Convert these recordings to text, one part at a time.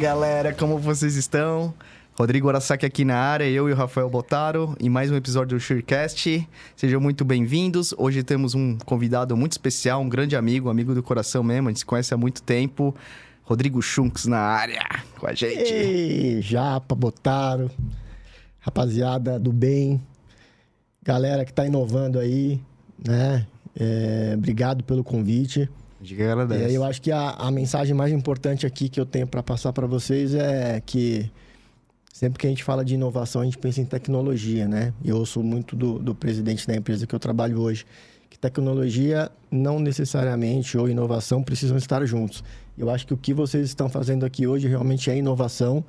galera, como vocês estão? Rodrigo Arasaki aqui na área, eu e o Rafael Botaro, em mais um episódio do Surecast. Sejam muito bem-vindos. Hoje temos um convidado muito especial, um grande amigo, um amigo do coração mesmo, a gente se conhece há muito tempo. Rodrigo Schunks na área com a gente. Ei, Japa, Botaro, rapaziada do bem, galera que tá inovando aí, né? É, obrigado pelo convite. Diga agradece. É, eu acho que a, a mensagem mais importante aqui que eu tenho para passar para vocês é que sempre que a gente fala de inovação, a gente pensa em tecnologia, né? E eu ouço muito do, do presidente da empresa que eu trabalho hoje, que tecnologia não necessariamente ou inovação precisam estar juntos. Eu acho que o que vocês estão fazendo aqui hoje realmente é inovação.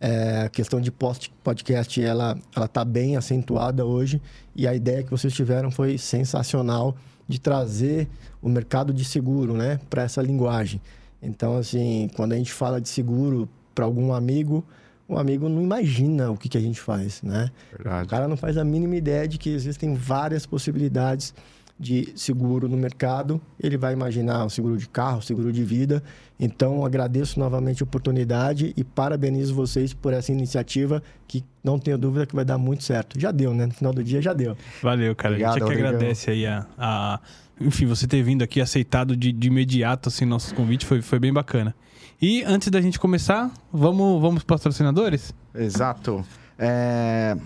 É, a questão de post podcast, ela ela está bem acentuada hoje e a ideia que vocês tiveram foi sensacional de trazer o mercado de seguro, né, para essa linguagem. Então, assim, quando a gente fala de seguro para algum amigo, o amigo não imagina o que, que a gente faz, né? Verdade. O cara não faz a mínima ideia de que existem várias possibilidades de seguro no mercado. Ele vai imaginar o seguro de carro, o seguro de vida. Então, agradeço novamente a oportunidade e parabenizo vocês por essa iniciativa que não tenho dúvida que vai dar muito certo. Já deu, né? No final do dia já deu. Valeu, cara. Obrigado, a gente é que Rodrigão. agradece aí a, a- Enfim, você ter vindo aqui, aceitado de, de imediato, assim, nosso convite, foi, foi bem bacana. E antes da gente começar, vamos, vamos para patrocinadores? Exato. É,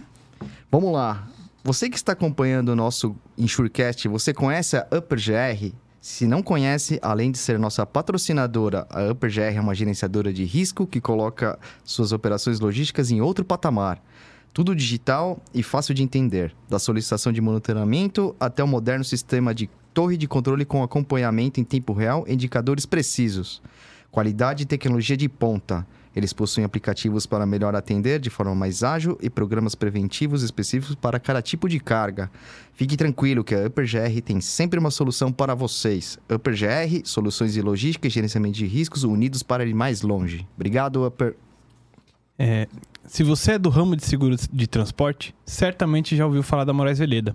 Vamos lá. Você que está acompanhando o nosso Insurecast, você conhece a UpperGR? Se não conhece, além de ser nossa patrocinadora, a UpperGR é uma gerenciadora de risco que coloca suas operações logísticas em outro patamar. Tudo digital e fácil de entender, da solicitação de monitoramento até o moderno sistema de torre de controle com acompanhamento em tempo real indicadores precisos. Qualidade e tecnologia de ponta. Eles possuem aplicativos para melhor atender de forma mais ágil e programas preventivos específicos para cada tipo de carga. Fique tranquilo que a UpperGR tem sempre uma solução para vocês. UpperGR, soluções de logística e gerenciamento de riscos unidos para ir mais longe. Obrigado, Upper. É, se você é do ramo de seguros de transporte, certamente já ouviu falar da Moraes Veleda.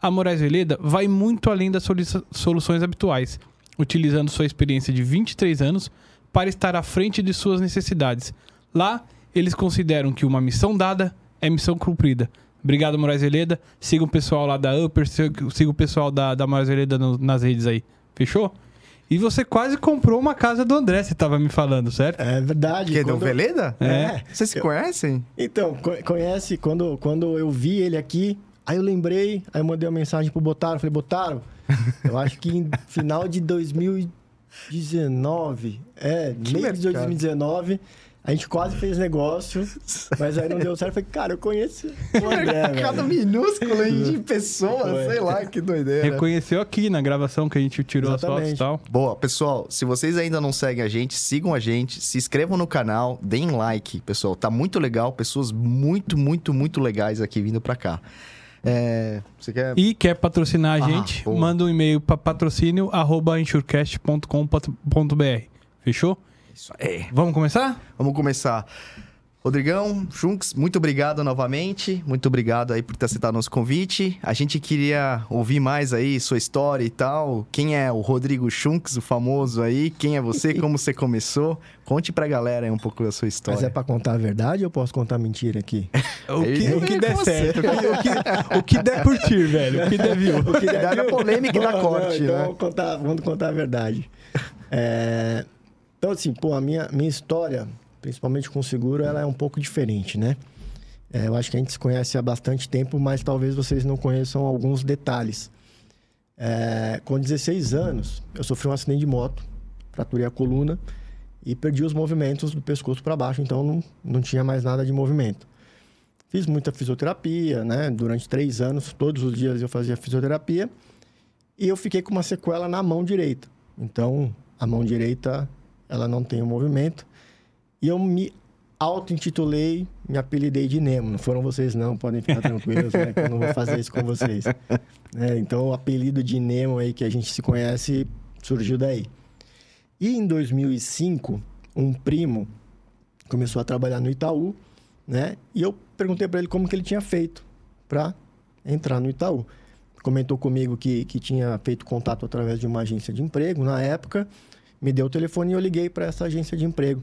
A Moraes Veleda vai muito além das soluções habituais, utilizando sua experiência de 23 anos para estar à frente de suas necessidades. Lá, eles consideram que uma missão dada é missão cumprida. Obrigado, Moraes Veleda. Siga o pessoal lá da Upper, siga o pessoal da, da Moraes Veleda no- nas redes aí. Fechou? E você quase comprou uma casa do André, você estava me falando, certo? É verdade. Que é do Veleda? É. Vocês se conhecem? Então, co- conhece, quando, quando eu vi ele aqui, aí eu lembrei, aí eu mandei uma mensagem pro Botaro, falei, Botaro, eu acho que em final de 2019, é, Que meio de mercado. 2019, a gente quase fez negócio, mas aí não deu certo. Eu falei, cara, eu conheço o André, minúsculo hein, de pessoas, sei lá, que doideira. Reconheceu aqui na gravação que a gente tirou as fotos e Exatamente. tal. Boa, pessoal, se vocês ainda não seguem a gente, sigam a gente, se inscrevam no canal, deem like, pessoal. Tá muito legal, pessoas muito, muito, muito legais aqui vindo pra cá. É, você quer... E quer patrocinar a Ah, gente, manda um e-mail para patrocínio@insurecast.com.br. Fechou? Isso aí. Vamos começar? Vamos começar. Rodrigão, Junks, muito obrigado novamente. Muito obrigado aí por ter aceitado nosso convite. A gente queria ouvir mais aí sua história e tal. Quem é o Rodrigo Schunks, o famoso aí? Quem é você? Como você começou? Conte pra galera aí um pouco da sua história. Mas é pra contar a verdade ou eu posso contar mentira aqui? O que, o que é der certo, o que, o que- der curtir, velho. O que der view. O que Dá na polêmica e dá corte, não, então né? Vamos contar, vamos contar a verdade. É, então, assim, pô, a minha, minha história, principalmente com seguro, ela é um pouco diferente, né? É, eu acho que a gente se conhece há bastante tempo, mas talvez vocês não conheçam alguns detalhes. É, com 16 anos, eu sofri um acidente de moto, fraturei a coluna e perdi os movimentos do pescoço para baixo, então não, não tinha mais nada de movimento. Fiz muita fisioterapia, né? Durante três anos, todos os dias eu fazia fisioterapia. E eu fiquei com uma sequela na mão direita. Então, a mão direita, ela não tem o movimento. E eu me auto-intitulei, me apelidei de Nemo. Não foram vocês, não, podem ficar tranquilos, né? Que eu não vou fazer isso com vocês. É, então, o apelido de Nemo aí que a gente se conhece surgiu daí. E em 2005, um primo começou a trabalhar no Itaú, né? E eu perguntei para ele como que ele tinha feito para entrar no Itaú. Comentou comigo que, que tinha feito contato através de uma agência de emprego na época, me deu o telefone e eu liguei para essa agência de emprego.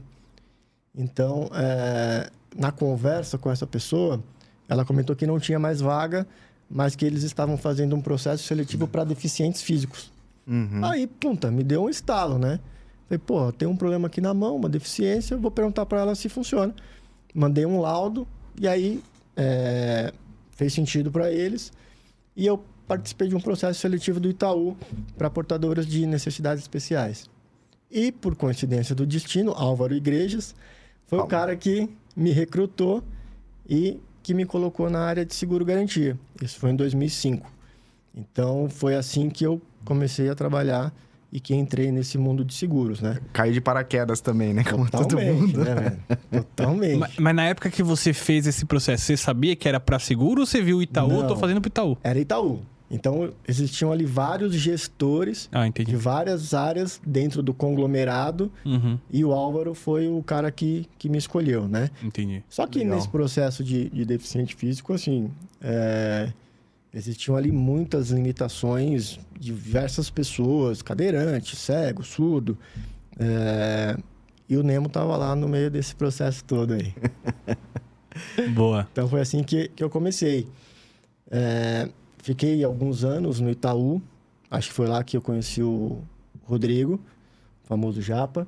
Então, é, na conversa com essa pessoa, ela comentou que não tinha mais vaga, mas que eles estavam fazendo um processo seletivo para deficientes físicos. Uhum. Aí, punta, me deu um estalo, né? Falei, pô, tem um problema aqui na mão, uma deficiência, vou perguntar para ela se funciona. Mandei um laudo e aí é, fez sentido para eles. E eu participei de um processo seletivo do Itaú para portadoras de necessidades especiais. E, por coincidência do destino, Álvaro Igrejas foi o cara que me recrutou e que me colocou na área de seguro garantia. Isso foi em 2005. Então, foi assim que eu comecei a trabalhar e que entrei nesse mundo de seguros, né? Caiu de paraquedas também, né? Como todo Totalmente, mundo. né? Totalmente. Mas, mas na época que você fez esse processo, você sabia que era pra seguro ou você viu o Itaú? Não. Tô fazendo pro Itaú. Era Itaú. Então, existiam ali vários gestores Ah, de várias áreas dentro do conglomerado Uhum, e o Álvaro foi o cara que, que me escolheu, né? entendi. Só que Legal. nesse processo de, de deficiente físico, assim, é, existiam ali muitas limitações, diversas pessoas, cadeirante, cego, surdo. é, e o Nemo tava lá no meio desse processo todo aí. Boa. Então foi assim que, que eu comecei. É, fiquei alguns anos no Itaú. Acho que foi lá que eu conheci o Rodrigo, o famoso Japa.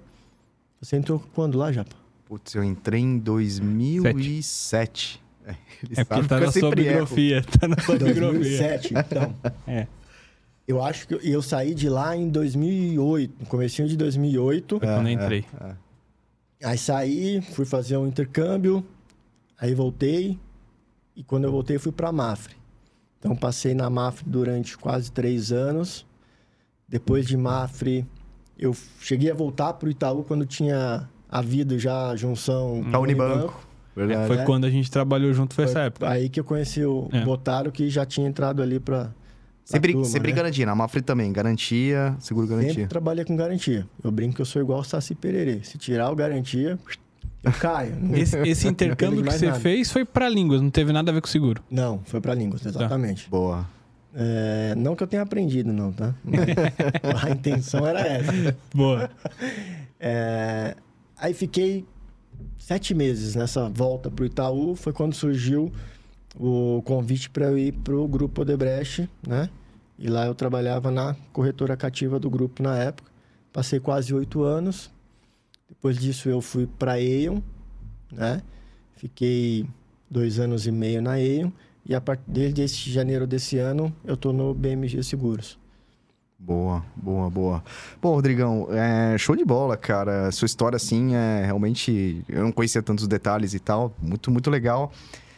Você entrou quando lá, Japa? Putz, eu entrei em 2007. É, ele É porque tá que eu na sua sempre erro. biografia. Tá na sua biografia. 2007, então. É. Eu acho que eu, eu saí de lá em 2008, no comecinho de 2008. Foi quando eu entrei. Aí saí, fui fazer um intercâmbio, aí voltei. E quando eu voltei, fui para Mafre. Então, passei na Mafre durante quase três anos. Depois de Mafre, eu cheguei a voltar para o Itaú quando tinha havido já a junção Da Unibanco. Verdade. Foi É. quando a gente trabalhou junto, foi Foi essa época. aí que eu conheci o É. Botaro, que já tinha entrado ali para Sempre, turma, sempre né? garantia. Na Mafre também. Garantia, seguro garantia. Sempre trabalhei com garantia. Eu brinco que eu sou igual o Saci Pererê. Se tirar o garantia, eu caio. Esse, esse intercâmbio que você nada. fez foi pra línguas, não teve nada a ver com seguro. Não, foi para línguas, exatamente. Boa. É, não que eu tenha aprendido, não, tá? Mas a intenção era essa. Boa. É, aí fiquei sete meses nessa volta pro Itaú. Foi quando surgiu o convite para eu ir pro Grupo Odebrecht, né? E lá eu trabalhava na corretora cativa do grupo na época. Passei quase oito anos. Depois disso eu fui para Aeon, né? Fiquei dois anos e meio na Aeon. E a partir desde esse janeiro desse ano eu tô no BMG Seguros. Boa, boa, boa. Bom, Rodrigão, é, show de bola, cara. Sua história, assim, é realmente... Eu não conhecia tantos detalhes e tal. Muito, muito legal.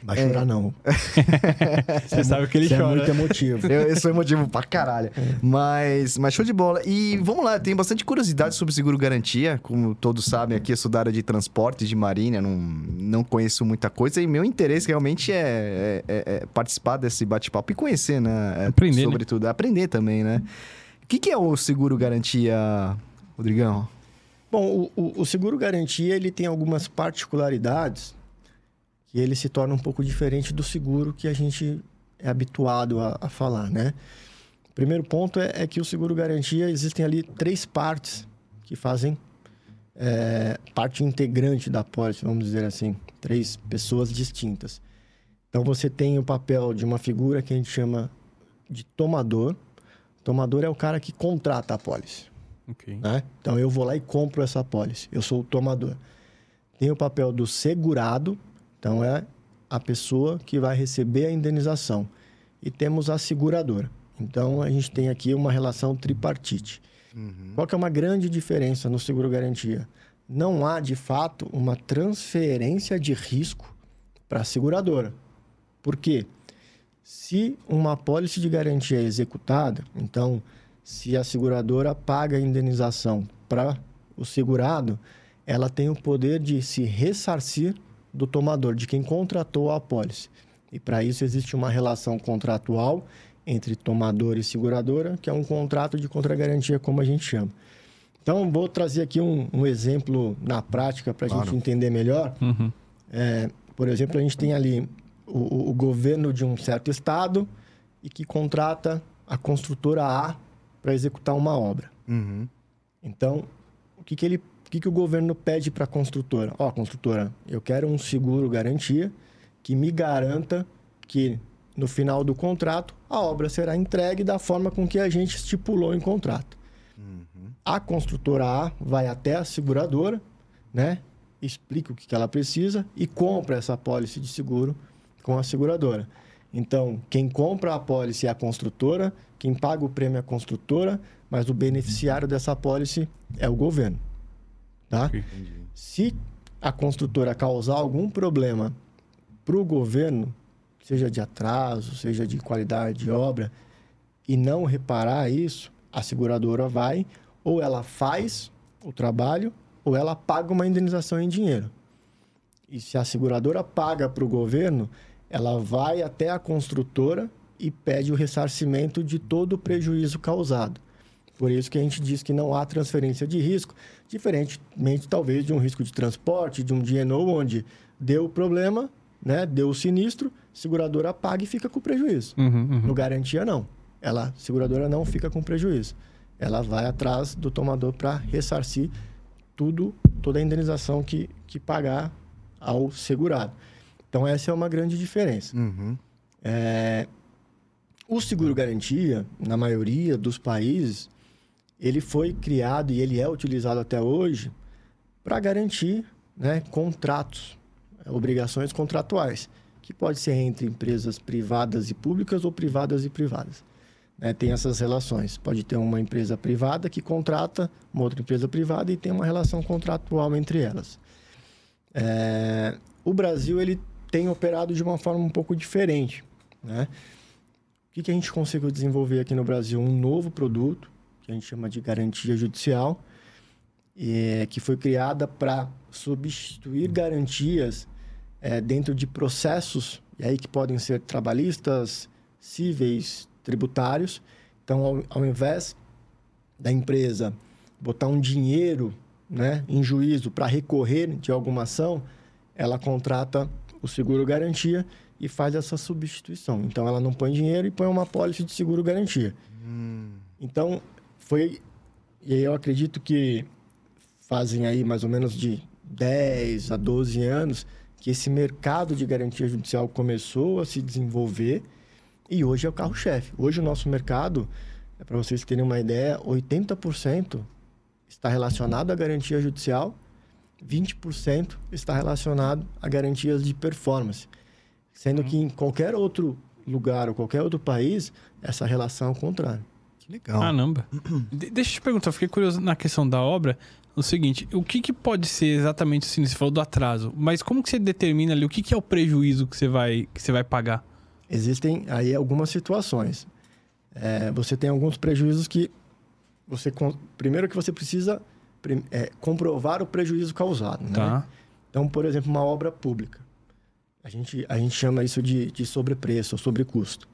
Vai chorar não. Você sabe que ele é chora. muito emotivo. Eu, eu sou emotivo pra caralho. Mas, mas show de bola. E vamos lá, tem bastante curiosidade sobre seguro garantia. Como todos sabem, aqui eu sou da área de transporte, de marinha, não, não conheço muita coisa. E meu interesse realmente é, é- é- é participar desse bate-papo e conhecer, né? É, Aprender, né? Sobretudo, aprender também, né? O que, que é o seguro garantia, Rodrigão? Bom, o, o- o seguro garantia ele tem algumas particularidades que ele se torna um pouco diferente do seguro que a gente é habituado a, a falar, né? O primeiro ponto é, é que o seguro garantia existem ali três partes que fazem é, parte integrante da pólice, vamos dizer assim, três pessoas distintas. Então você tem o papel de uma figura que a gente chama de tomador. Tomador é o cara que contrata a pólice Ok. né? Então eu vou lá e compro essa pólice. Eu sou o tomador. Tem o papel do segurado, então é a pessoa que vai receber a indenização. E temos a seguradora. Então a gente tem aqui uma relação tripartite. Qual que é uma grande diferença no seguro garantia? Não há de fato uma transferência de risco para a seguradora. Por quê? Se uma pólice de garantia é executada, então, se a seguradora paga a indenização para o segurado, ela tem o poder de se ressarcir do tomador, de quem contratou a apólice. E para isso existe uma relação contratual entre tomador e seguradora, que é um contrato de contragarantia, como a gente chama. Então, vou trazer aqui um, um exemplo na prática para a Claro. gente entender melhor. Uhum. É, por exemplo, a gente tem ali o, o- governo de um certo estado e que contrata a construtora A para executar uma obra. Uhum. Então, o que, que, ele, que, que o governo pede para a construtora? Ó, construtora, eu quero um seguro garantia que me garanta que no final do contrato a obra será entregue da forma com que a gente estipulou em contrato. A construtora A vai até a seguradora, né? Explica o que, que ela precisa e compra essa apólice de seguro com a seguradora. Então, quem compra a apólice é a construtora, quem paga o prêmio é a construtora, mas o beneficiário dessa apólice é o governo. Tá? Entendi. Se a construtora causar algum problema para o governo, seja de atraso, seja de qualidade de obra, e não reparar isso, a seguradora vai, ou ela faz o trabalho, ou ela paga uma indenização em dinheiro. E se a seguradora paga para o governo, ela vai até a construtora e pede o ressarcimento de todo o prejuízo causado. Por isso que a gente diz que não há transferência de risco, diferentemente talvez de um risco de transporte, de um DNO, onde deu o problema, né, deu o sinistro, seguradora paga e fica com prejuízo. Uhum, uhum. No garantia, não. Ela, a seguradora não fica com prejuízo. Ela vai atrás do tomador para ressarcir tudo, toda a indenização que, que pagar ao segurado. Então, essa é uma grande diferença. Uhum. É, o seguro-garantia, na maioria dos países, ele foi criado e ele é utilizado até hoje para garantir né, contratos, obrigações contratuais, que pode ser entre empresas privadas e públicas ou privadas e privadas. né? tem essas relações. Pode ter uma empresa privada que contrata uma outra empresa privada e tem uma relação contratual entre elas. É, o Brasil ele tem operado de uma forma um pouco diferente. Né? O que, que a gente conseguiu desenvolver aqui no Brasil? Um novo produto, que a gente chama de garantia judicial, é, que foi criada para substituir garantias é, dentro de processos, e aí que podem ser trabalhistas, cíveis, tributários. Então, ao, ao invés da empresa botar um dinheiro né, em juízo para recorrer de alguma ação, ela contrata o seguro garantia e faz essa substituição. Então, ela não põe dinheiro e põe uma pólice de seguro garantia. Então, foi. E aí eu acredito que fazem aí mais ou menos de 10 a 12 anos que esse mercado de garantia judicial começou a se desenvolver e hoje é o carro-chefe. Hoje o nosso mercado, é para vocês terem uma ideia, 80% está relacionado à garantia judicial, 20% está relacionado a garantias de performance. Sendo que em qualquer outro lugar ou qualquer outro país, essa relação é o contrário. Legal. Caramba. De- deixa eu te perguntar, eu fiquei curioso na questão da obra. O seguinte, o que, que pode ser exatamente assim? Você falou do atraso, mas como que você determina ali o que, que é o prejuízo que você vai, que você vai pagar? Existem aí algumas situações. É, você tem alguns prejuízos que você primeiro que você precisa é, comprovar o prejuízo causado, né? Tá. Então, por exemplo, uma obra pública. A gente, a gente chama isso de, de sobrepreço ou sobrecusto.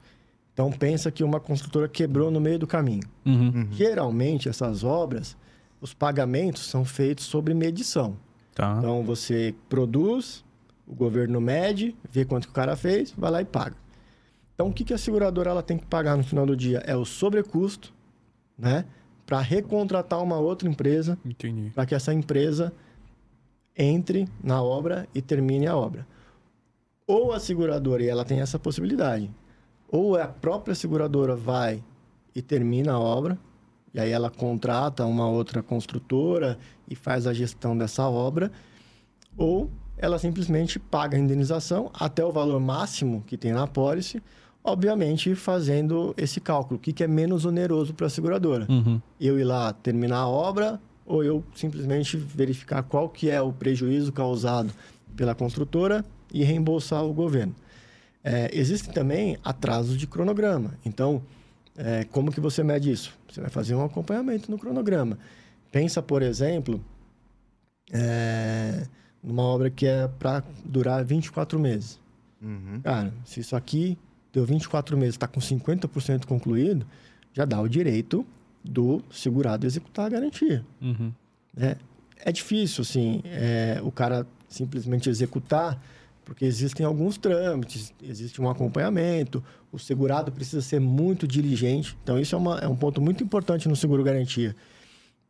Então, pensa que uma construtora quebrou no meio do caminho. Uhum. Geralmente, essas obras, os pagamentos são feitos sobre medição. Tá. Então, você produz, o governo mede, vê quanto que o cara fez, vai lá e paga. Então, o que, que a seguradora ela tem que pagar no final do dia? É o sobrecusto, né? Para recontratar uma outra empresa para que essa empresa entre na obra e termine a obra. Ou a seguradora, e ela tem essa possibilidade, ou a própria seguradora vai e termina a obra, e aí ela contrata uma outra construtora e faz a gestão dessa obra, ou ela simplesmente paga a indenização até o valor máximo que tem na apólice, obviamente fazendo esse cálculo, o que, que é menos oneroso para a seguradora Uhum. eu ir lá terminar a obra ou eu simplesmente verificar qual que é o prejuízo causado pela construtora e reembolsar o governo. É, existem também atrasos de cronograma. Então, é, como que você mede isso? Você vai fazer um acompanhamento no cronograma. Pensa, por exemplo, é, numa obra que é para durar 24 meses. Uhum. Cara, se isso aqui deu 24 meses, está com 50% concluído, já dá o direito do segurado executar a garantia. Uhum. né? É difícil, assim, é, o cara simplesmente executar, porque existem alguns trâmites, existe um acompanhamento, o segurado precisa ser muito diligente. Então, isso é, uma- é um ponto muito importante no seguro-garantia.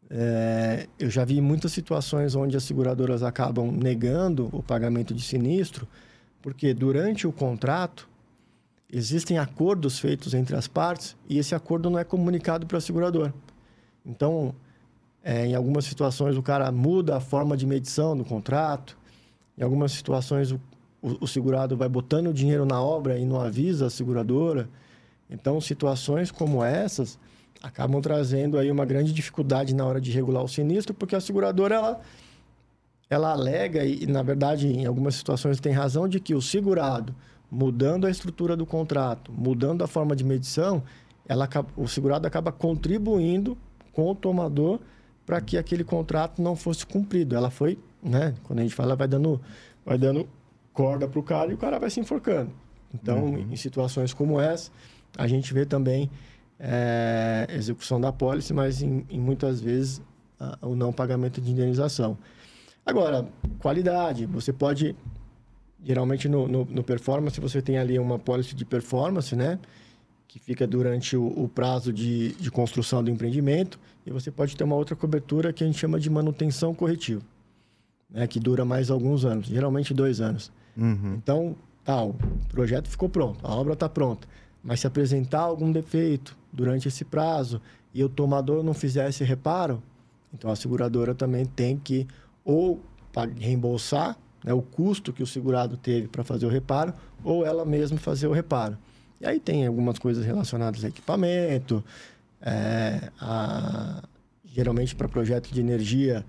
É, eu já vi muitas situações onde as seguradoras acabam negando o pagamento de sinistro, porque durante o contrato existem acordos feitos entre as partes e esse acordo não é comunicado para o segurador. Então, é, em algumas situações, o cara muda a forma de medição do contrato. Em algumas situações, o, o- o segurado vai botando o dinheiro na obra e não avisa a seguradora. Então, situações como essas acabam trazendo aí uma grande dificuldade na hora de regular o sinistro, porque a seguradora, ela, ela alega, e na verdade, em algumas situações tem razão, de que o segurado, mudando a estrutura do contrato, mudando a forma de medição, ela, o segurado acaba contribuindo com o tomador para que aquele contrato não fosse cumprido. Ela foi, né? Quando a gente fala, vai dando, vai dando corda para o cara e o cara vai se enforcando. Então, em situações como essa, a gente vê também é, execução da pólice, mas em, em muitas vezes a- o não pagamento de indenização. Agora, qualidade. Você pode, geralmente no, no, no performance, você tem ali uma pólice de performance, né? Que fica durante o, o prazo de, de construção do empreendimento. E você pode ter uma outra cobertura que a gente chama de manutenção corretiva, né? Que dura mais alguns anos, geralmente dois anos. Uhum. Então, tá, o projeto ficou pronto, a obra está pronta. Mas se apresentar algum defeito durante esse prazo e o tomador não fizer esse reparo, então a seguradora também tem que ou reembolsar né, o custo que o segurado teve para fazer o reparo, ou ela mesma fazer o reparo. E aí tem algumas coisas relacionadas a equipamento, é, a- geralmente para projeto de energia,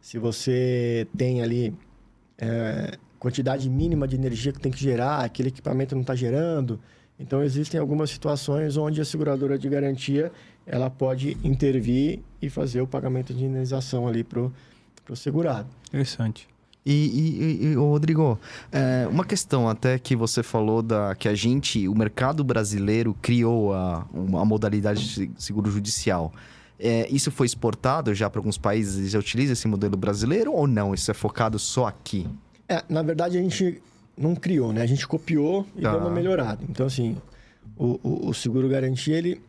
se você tem ali é, quantidade mínima de energia que tem que gerar, aquele equipamento não está gerando. Então, existem algumas situações onde a seguradora de garantia ela pode intervir e fazer o pagamento de indenização ali para o segurado. Interessante. E, e, e, Rodrigo, é, uma questão até que você falou da que a gente, o mercado brasileiro criou a, uma modalidade de seguro judicial. É, isso foi exportado já para alguns países e já utiliza esse modelo brasileiro ou não? Isso é focado só aqui? É, na verdade, a gente não criou, né? A gente copiou e Tá. deu uma melhorada. Então, assim, o, o, o seguro garantia, ele,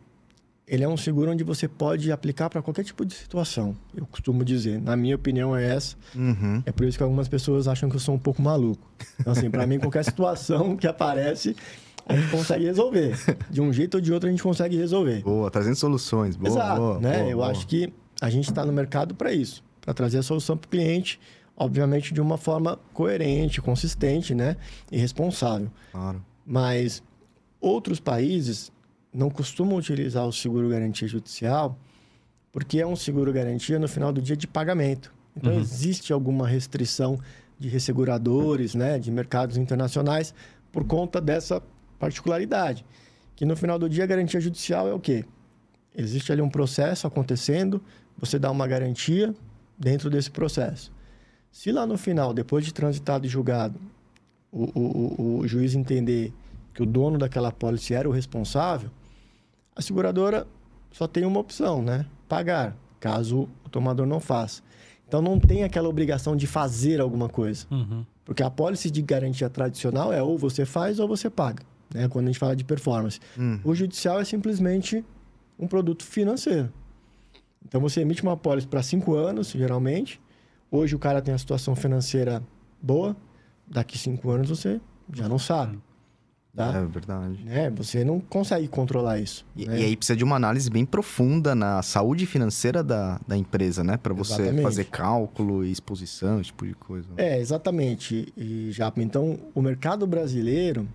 ele é um seguro onde você pode aplicar para qualquer tipo de situação. Eu costumo dizer. Na minha opinião, é essa. Uhum. É por isso que algumas pessoas acham que eu sou um pouco maluco. Então, assim, para mim, qualquer situação que aparece, a gente consegue resolver. De um jeito ou de outro, a gente consegue resolver. Boa, trazendo soluções. Boa, Exato, boa, né? boa, eu boa. acho que a gente está no mercado para isso, para trazer a solução para o cliente, obviamente de uma forma coerente, consistente, né? E responsável. Claro. Mas outros países não costumam utilizar o seguro garantia judicial porque é um seguro garantia no final do dia de pagamento. Então Uhum. existe alguma restrição de resseguradores, né, de mercados internacionais por conta dessa particularidade, que no final do dia a garantia judicial é o quê? Existe ali um processo acontecendo, você dá uma garantia dentro desse processo. Se lá no final, depois de transitado e julgado, o, o, o, o juiz entender que o dono daquela pólice era o responsável, a seguradora só tem uma opção, né? Pagar, caso o tomador não faça. Então não tem aquela obrigação de fazer alguma coisa. Uhum. Porque a pólice de garantia tradicional é ou você faz ou você paga, né? Quando a gente fala de performance. Hum. O judicial é simplesmente um produto financeiro. Então você emite uma pólice para cinco anos, geralmente. Hoje o cara tem a situação financeira boa. Daqui cinco anos você já não sabe. Tá? É verdade. Né? Você não consegue controlar isso. E, né? e aí precisa de uma análise bem profunda na saúde financeira da, da empresa, né? Para você Exatamente. fazer cálculo e exposição, esse tipo de coisa. É, exatamente. E já, então, o mercado brasileiro,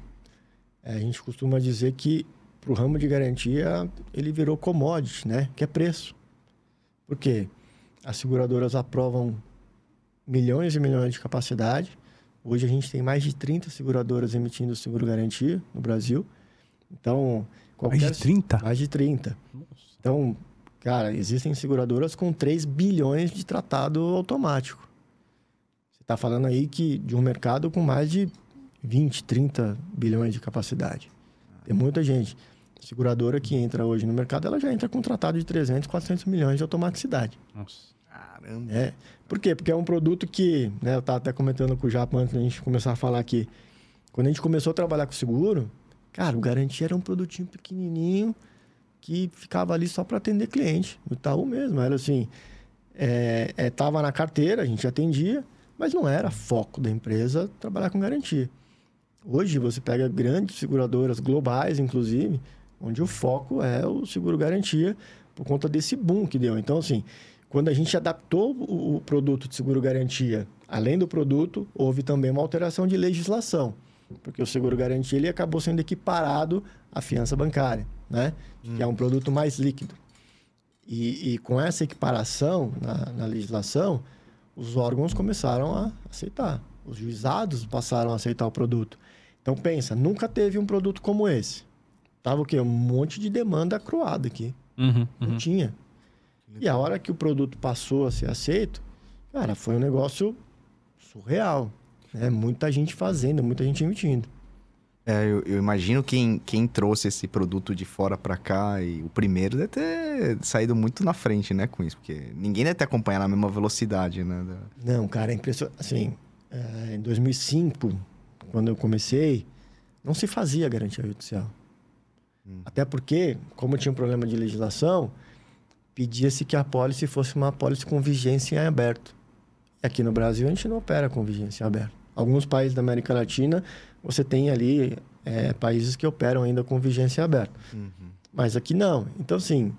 eh, a gente costuma dizer que para o ramo de garantia ele virou commodity, né? Que é preço. Por quê? As seguradoras aprovam milhões e milhões de capacidade. Hoje a gente tem mais de 30 seguradoras emitindo seguro garantia no Brasil. Então, qualquer... Mais de 30? Mais de 30. Então, cara, existem seguradoras com 3 bilhões de tratado automático. tá falando aí que de um mercado com mais de 20, 30 bilhões de capacidade. Tem muita gente. A seguradora que entra hoje no mercado, ela já entra com um tratado de 300, 400 milhões de automaticidade. Nossa. Caramba. É. Por quê? Porque é um produto que, né, eu estava até comentando com o Japa antes da gente começar a falar aqui. Quando a gente começou a trabalhar com seguro, cara, o Garantia era um produtinho pequenininho que ficava ali só para atender cliente. No Itaú mesmo, era assim, é, é, tava na carteira, a gente atendia, mas não era foco da empresa trabalhar com garantia. Hoje você pega grandes seguradoras globais, inclusive, onde o foco é o seguro garantia por conta desse boom que deu. Então, assim, quando a gente adaptou o produto de seguro garantia, além do produto, houve também uma alteração de legislação, porque o seguro garantia ele acabou sendo equiparado à fiança bancária, né? Que é um produto mais líquido. E, e com essa equiparação na, na legislação, os órgãos começaram a aceitar. Os juizados passaram a aceitar o produto. Então pensa, nunca teve um produto como esse. Tava o quê? Um monte de demanda acruada aqui. Uhum, Não uhum. tinha. E a hora que o produto passou a ser aceito, cara, foi um negócio surreal. Né? Muita gente fazendo, muita gente emitindo. É, eu, eu imagino quem, quem trouxe esse produto de fora pra cá e o primeiro deve ter saído muito na frente, né, com isso, porque ninguém deve ter acompanhado na mesma velocidade, né? Não, cara, é impressionante. Assim, é, em 2005, quando eu comecei, não se fazia garantia judicial. Até porque, como tinha um problema de legislação, pedia-se que a apólice fosse uma apólice com vigência em aberto. E aqui no Brasil a gente não opera com vigência em aberto. Alguns países da América Latina, você tem ali é, países que operam ainda com vigência em aberto. Mas aqui não. Então, assim,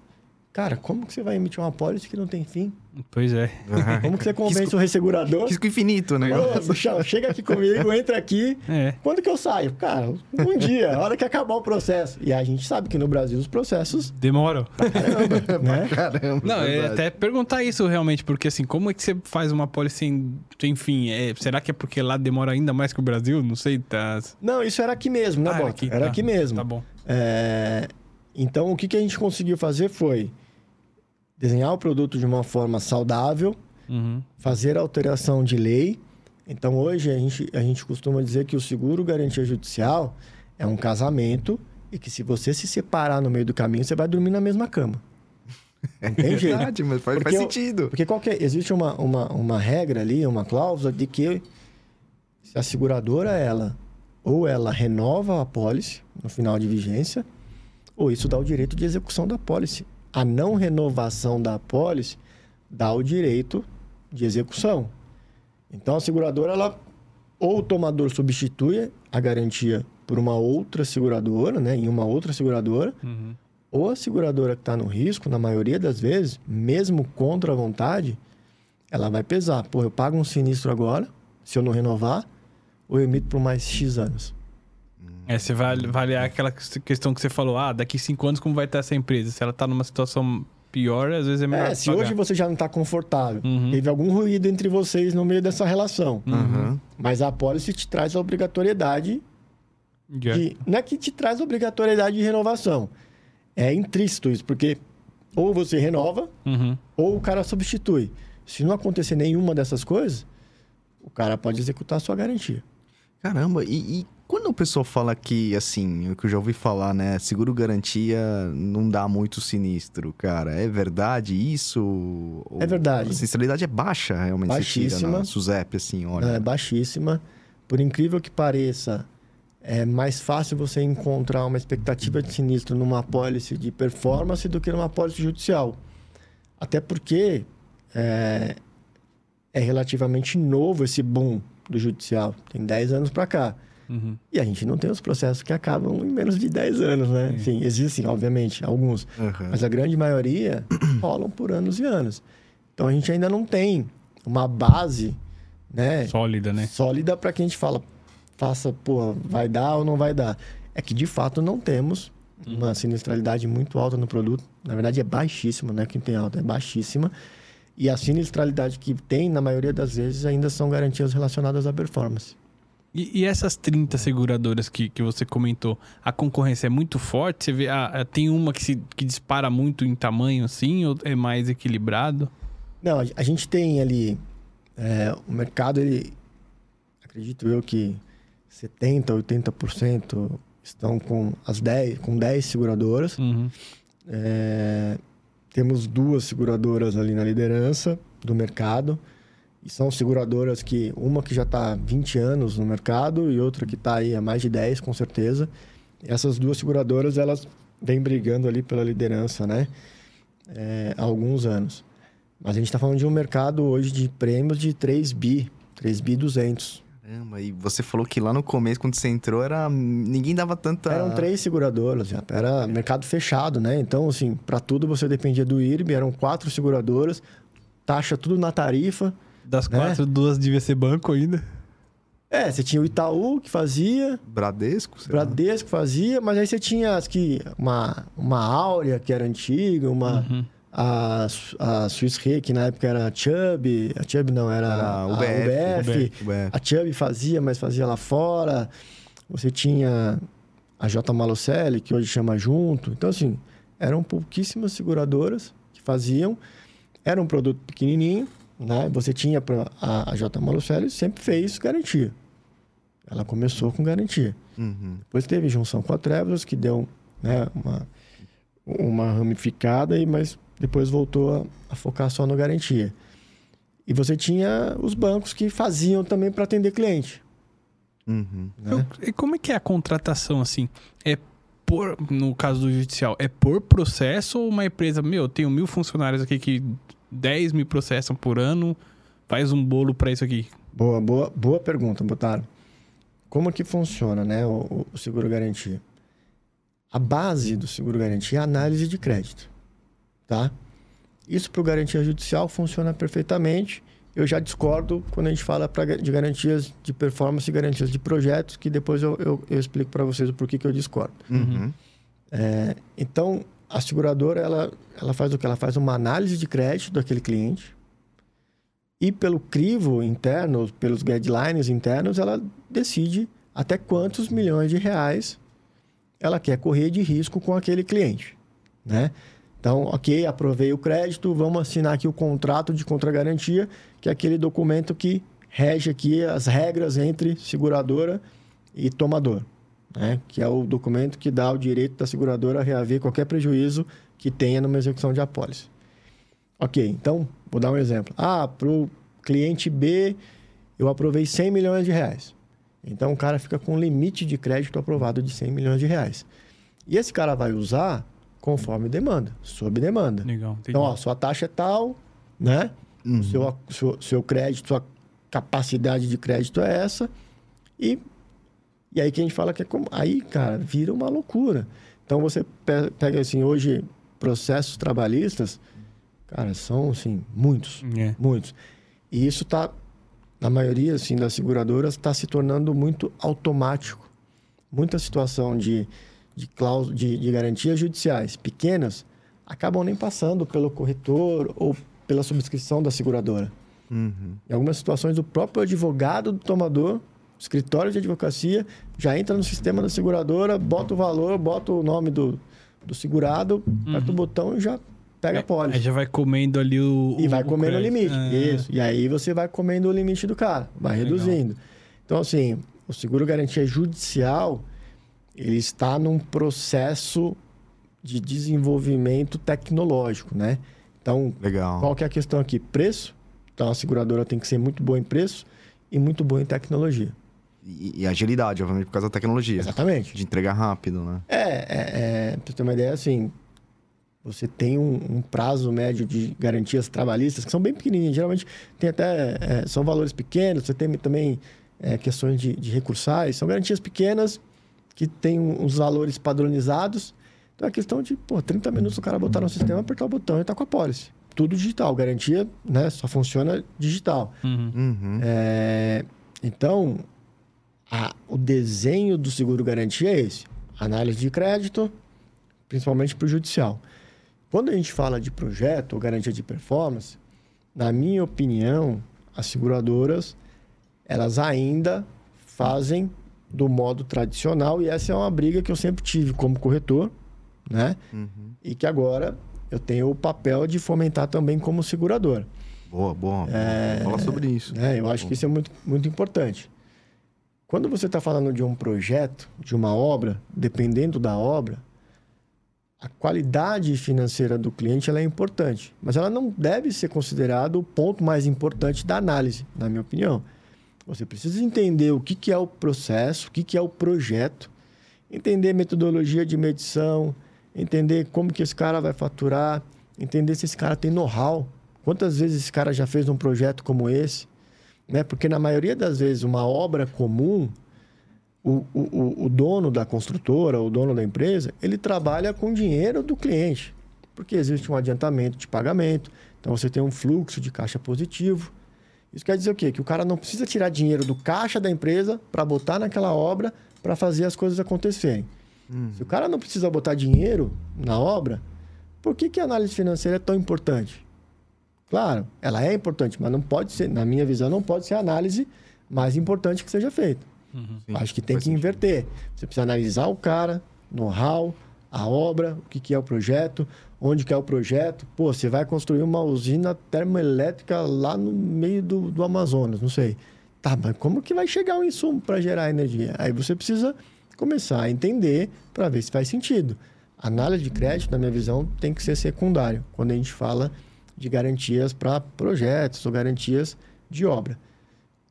cara, como que você vai emitir uma apólice que não tem fim? Pois é. Como que você convence o ressegurador? Risco infinito, né? Ô, bichão, chega aqui comigo, entra aqui. É. Quando que eu saio? Cara, um dia, a hora que acabar o processo. E a gente sabe que no Brasil os processos, Demora. né? Caramba. Não, é até perguntar isso realmente, porque assim, como é que você faz uma pólice sem, sem fim? É, será que é porque lá demora ainda mais que o Brasil? Não sei, tá... Não, isso era aqui mesmo, né, Ah, Bota? Era aqui, tá. mesmo. Tá bom. É, Então, o que, que a gente conseguiu fazer foi desenhar o produto de uma forma saudável, Uhum. fazer alteração de lei. Então, hoje, a gente, a gente costuma dizer que o seguro garantia judicial é um casamento e que se você se separar no meio do caminho, você vai dormir na mesma cama. Não tem É jeito. verdade, mas faz, Porque faz eu- sentido. Porque qualquer, existe uma, uma, uma regra ali, uma cláusula de que se a seguradora, ela, ou ela renova a apólice no final de vigência, ou isso dá o direito de execução da apólice. A não renovação da apólice dá o direito de execução. Então, a seguradora, ela, ou o tomador substitui a garantia por uma outra seguradora, né, em uma outra seguradora, Uhum. ou a seguradora que está no risco, na maioria das vezes, mesmo contra a vontade, ela vai pesar. Pô, eu pago um sinistro agora, se eu não renovar, ou eu emito por mais X anos. É, você vai avaliar aquela questão que você falou, ah, daqui cinco anos como vai estar essa empresa? Se ela tá numa situação pior, às vezes é melhor É, se pagar. hoje você já não está confortável, Uhum. teve algum ruído entre vocês no meio dessa relação, Uhum. mas a apólice te traz a obrigatoriedade Já. de... Não é que te traz a obrigatoriedade de renovação. É intrínseco isso, porque ou você renova, Uhum. ou o cara substitui. Se não acontecer nenhuma dessas coisas, o cara pode executar a sua garantia. Caramba, e, e quando o pessoal fala que, assim, o que eu já ouvi falar, né? Seguro garantia não dá muito sinistro, cara. É verdade isso? Ou É verdade. A sinceridade é baixa, realmente. Baixíssima. na SUSEP, assim, olha. É baixíssima. Por incrível que pareça, é mais fácil você encontrar uma expectativa de sinistro numa apólice de performance do que numa apólice judicial. Até porque é, é relativamente novo esse boom do judicial. Tem 10 anos para cá. Uhum. E a gente não tem os processos que acabam em menos de 10 anos, né? Enfim, existem, obviamente, alguns. Aham. Mas a grande maioria rolam por anos e anos. Então a gente ainda não tem uma base, né? Sólida, né? Sólida para que a gente fala, faça, pô, vai dar ou não vai dar. É que de fato não temos uma sinistralidade muito alta no produto. Na verdade é baixíssima, não é que tem alta, é baixíssima. E a sinistralidade que tem, na maioria das vezes, ainda são garantias relacionadas à performance. E, e essas 30 seguradoras que, que você comentou, a concorrência é muito forte? Você vê, ah, ah, tem uma que, se, que dispara muito em tamanho, assim, ou é mais equilibrado? Não, a- a gente tem ali. é, o mercado ele, acredito eu que 70, 80% estão com as 10, com 10 seguradoras. Uhum. É, temos duas seguradoras ali na liderança do mercado. E são seguradoras que, uma que já está há 20 anos no mercado e outra que está aí há mais de 10, com certeza. Essas duas seguradoras, elas vêm brigando ali pela liderança, né? É, há alguns anos. Mas a gente está falando de um mercado hoje de prêmios de 3 bi, 3 bi 200. Caramba, e você falou que lá no começo, quando você entrou, era ninguém dava tanta. Eram três seguradoras, já. era mercado fechado, né? Então, assim, para tudo você dependia do IRB, eram quatro seguradoras, taxa tudo na tarifa. Das Né? quatro, duas devia ser banco ainda. É, você tinha o Itaú que fazia, Bradesco? sei lá. Bradesco fazia, mas aí você tinha as que uma uma Áurea que era antiga, uma Uhum. a, a Swiss Re que na época era a Chubb, a Chubb não era, Era a UBF, UBF. UBF. A Chubb fazia, mas fazia lá fora. Você tinha a J Malucelli, que hoje chama Junto. Então, assim, eram pouquíssimas seguradoras que faziam. Era um produto pequenininho, né? Você tinha pra, a, a J Malucelli sempre fez garantia. Ela começou com garantia. Uhum. Depois teve junção com a Travelers, que deu né, uma, uma ramificada, e- mas depois voltou a, a focar só no garantia. E você tinha os bancos que faziam também para atender cliente. Uhum. Né? Eu- e como é que é a contratação, assim? É por, no caso do judicial, é por processo ou uma empresa, meu, eu tenho mil funcionários aqui que 10 me processam por ano, faz um bolo pra isso aqui. Boa, boa, boa pergunta, Botaro. Como que funciona né, o, o seguro garantia? A base do seguro garantia é a análise de crédito. Tá? Isso para o garantia judicial funciona perfeitamente. Eu já discordo quando a gente fala pra, de garantias de performance e garantias de projetos, que depois eu, eu, eu explico para vocês o porquê que eu discordo. Uhum. É, então, a seguradora, ela, ela faz o que? Ela faz uma análise de crédito daquele cliente e pelo crivo interno, pelos guidelines internos, ela decide até quantos milhões de reais ela quer correr de risco com aquele cliente, né? Então, ok, aprovei o crédito, vamos assinar aqui o contrato de contragarantia, que é aquele documento que rege aqui as regras entre seguradora e tomador, né? Que é o documento que dá o direito da seguradora a reaver qualquer prejuízo que tenha numa execução de apólice. Ok, então, vou dar um exemplo. Ah, para o cliente B, eu aprovei 100 milhões de reais. Então, o cara fica com um limite de crédito aprovado de 100 milhões de reais. E esse cara vai usar conforme demanda, sob demanda. Legal, entendi. Então, ó, sua taxa é tal, né? Uhum. O seu, seu, seu crédito, sua capacidade de crédito é essa. E, e aí que a gente fala que é como. Aí, cara, vira uma loucura. Então você pe- pega assim, hoje, processos trabalhistas, cara, são assim, muitos. É. Muitos. E isso está, na maioria assim, das seguradoras, está se tornando muito automático. Muita situação de, de, claus, de, de garantias judiciais pequenas acabam nem passando pelo corretor ou pela subscrição da seguradora. Uhum. Em algumas situações, o próprio advogado do tomador, escritório de advocacia, já entra no sistema da seguradora, bota o valor, bota o nome do, do segurado, aperta o botão e já pega a pólice. Aí já vai comendo ali o. E o- vai o comendo o crédito. limite. Ah, Isso. E aí você vai comendo o limite do cara, vai Legal. reduzindo. Então, assim, o seguro garantia judicial, ele está num processo de desenvolvimento tecnológico, né? Então, Legal. qual que é a questão aqui? Preço. Então, a seguradora tem que ser muito boa em preço e muito boa em tecnologia. E, e agilidade, obviamente, por causa da tecnologia. Exatamente. De entregar rápido, né? É, é, é pra você ter uma ideia, assim, você tem um, um prazo médio de garantias trabalhistas que são bem pequenininhas. Geralmente tem até, é, são valores pequenos, você tem também é, questões de, de recursais. São garantias pequenas que têm um- uns valores padronizados. Então é questão de, pô, 30 minutos o cara botar no sistema, apertar o botão e tá com a pólice. Tudo digital. Garantia, né, só funciona digital. Uhum. Uhum. É, então, a- o desenho do seguro garantia é esse: análise de crédito, principalmente para o judicial. Quando a gente fala de projeto ou garantia de performance, na minha opinião, as seguradoras elas ainda fazem do modo tradicional e essa é uma briga que eu sempre tive como corretor, né? Uhum. E que agora eu tenho o papel de fomentar também como seguradora. Boa, boa. É, Fala sobre isso. né? Eu acho que isso é muito, muito importante. Quando você está falando de um projeto, de uma obra, dependendo da obra, a qualidade financeira do cliente ela é importante, mas ela não deve ser considerada o ponto mais importante da análise, na minha opinião. Você precisa entender o que, que é o processo, o que, que é o projeto, entender metodologia de medição, entender como que esse cara vai faturar, entender se esse cara tem know-how, quantas vezes esse cara já fez um projeto como esse, né? Porque na maioria das vezes uma obra comum, o, o, o dono da construtora, o dono da empresa, ele trabalha com dinheiro do cliente, porque existe um adiantamento de pagamento, então você tem um fluxo de caixa positivo. Isso quer dizer o quê? Que o cara não precisa tirar dinheiro do caixa da empresa para botar naquela obra para fazer as coisas acontecerem. Uhum. Se o cara não precisa botar dinheiro na obra, por que, que a análise financeira é tão importante? Claro, ela é importante, mas não pode ser, na minha visão, não pode ser a análise mais importante que seja feita. Uhum. Acho que tem que sentido. inverter. Você precisa analisar o cara, know-how, a obra, o que, que é o projeto, onde que é o projeto. Pô, você vai construir uma usina termoelétrica lá no meio do, do Amazonas, não sei. Tá, mas como que vai chegar o insumo para gerar energia? Aí você precisa começar a entender para ver se faz sentido. Análise de crédito, na minha visão, tem que ser secundário quando a gente fala de garantias para projetos ou garantias de obra.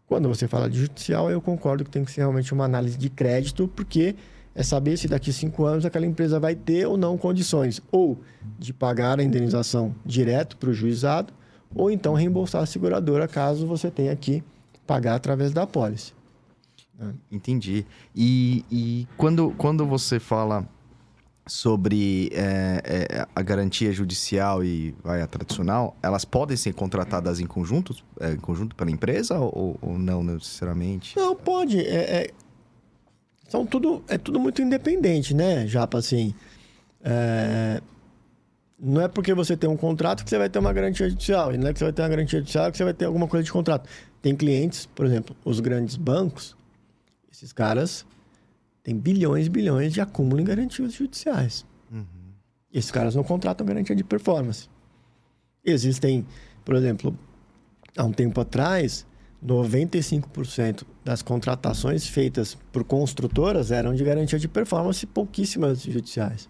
Quando você fala de judicial, eu concordo que tem que ser realmente uma análise de crédito, porque é saber se daqui a cinco anos aquela empresa vai ter ou não condições, ou de pagar a indenização direto para o juizado, ou então reembolsar a seguradora caso você tenha que pagar através da apólice. Entendi. E, e quando, quando você fala sobre é, é, a garantia judicial e vai a tradicional, elas podem ser contratadas em conjunto, é, em conjunto pela empresa ou, ou não necessariamente? Não, pode. É, é são tudo, é tudo muito independente, né, Japa? Assim, é, não é porque você tem um contrato que você vai ter uma garantia judicial. E não é que você vai ter uma garantia judicial que você vai ter alguma coisa de contrato. Tem clientes, por exemplo, os grandes bancos, esses caras tem bilhões e bilhões de acúmulo em garantias judiciais. Uhum. Esses caras não contratam garantia de performance. Existem, por exemplo, há um tempo atrás, 95% das contratações feitas por construtoras eram de garantia de performance, pouquíssimas judiciais.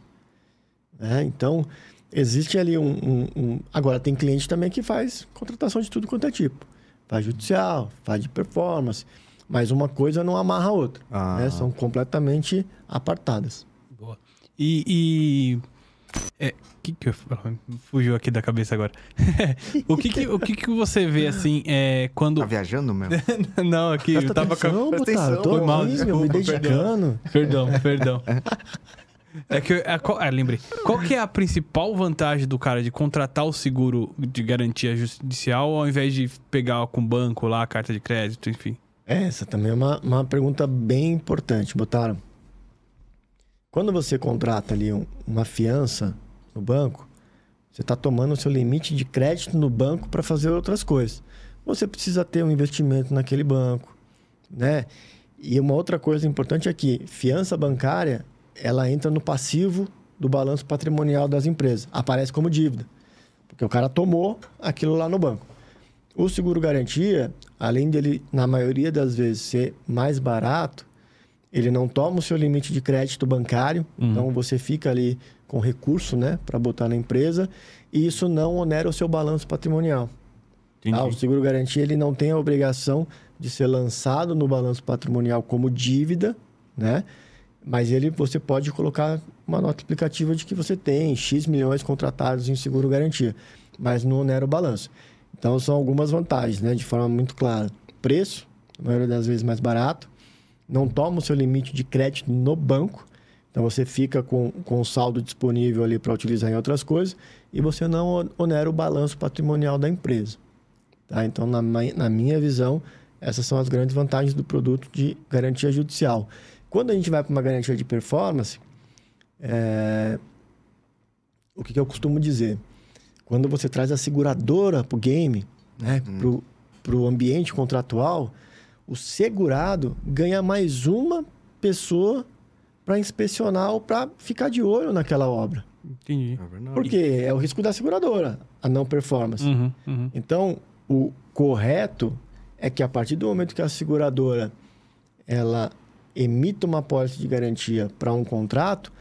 É, então, existe ali um, um, um, Agora, tem cliente também que faz contratação de tudo quanto é tipo. Faz judicial, faz de performance. Mas uma coisa não amarra a outra. Ah. Né? São completamente apartadas. Boa. E. e... É, que que eu... fugiu aqui da cabeça agora. o que que, o que que você vê assim é, quando tá viajando mesmo? não, aqui eu tava atenção, com atenção, tô mal, desculpa, me dedicando. Perdão, perdão. É que, é, é, lembrei. Qual que é a principal vantagem do cara de contratar o seguro de garantia judicial ao invés de pegar com o banco lá, a carta de crédito, enfim? Essa também é uma, uma pergunta bem importante, botaram. Quando você contrata ali um, uma fiança no banco, você está tomando o seu limite de crédito no banco para fazer outras coisas. Você precisa ter um investimento naquele banco, né? E uma outra coisa importante é que fiança bancária, ela entra no passivo do balanço patrimonial das empresas. Aparece como dívida. Porque o cara tomou aquilo lá no banco. O seguro garantia, além dele, na maioria das vezes, ser mais barato, ele não toma o seu limite de crédito bancário, uhum. então você fica ali com recurso né, para botar na empresa, e isso não onera o seu balanço patrimonial. Ah, o seguro garantia ele não tem a obrigação de ser lançado no balanço patrimonial como dívida, né? Mas ele você pode colocar uma nota explicativa de que você tem X milhões contratados em seguro garantia, mas não onera o balanço. Então, são algumas vantagens, né? De forma muito clara. Preço, na maioria das vezes mais barato. Não toma o seu limite de crédito no banco. Então, você fica com, com o saldo disponível ali para utilizar em outras coisas. E você não onera o balanço patrimonial da empresa. Tá? Então, na, na minha visão, essas são as grandes vantagens do produto de garantia judicial. Quando a gente vai para uma garantia de performance, é... o que, que eu costumo dizer? Quando você traz a seguradora para o game, né, hum. para o ambiente contratual, o segurado ganha mais uma pessoa para inspecionar ou para ficar de olho naquela obra. Entendi. É Porque é o risco da seguradora, a não performance. Uhum, uhum. Então, o correto é que a partir do momento que a seguradora ela emita uma pólice de garantia para um contrato,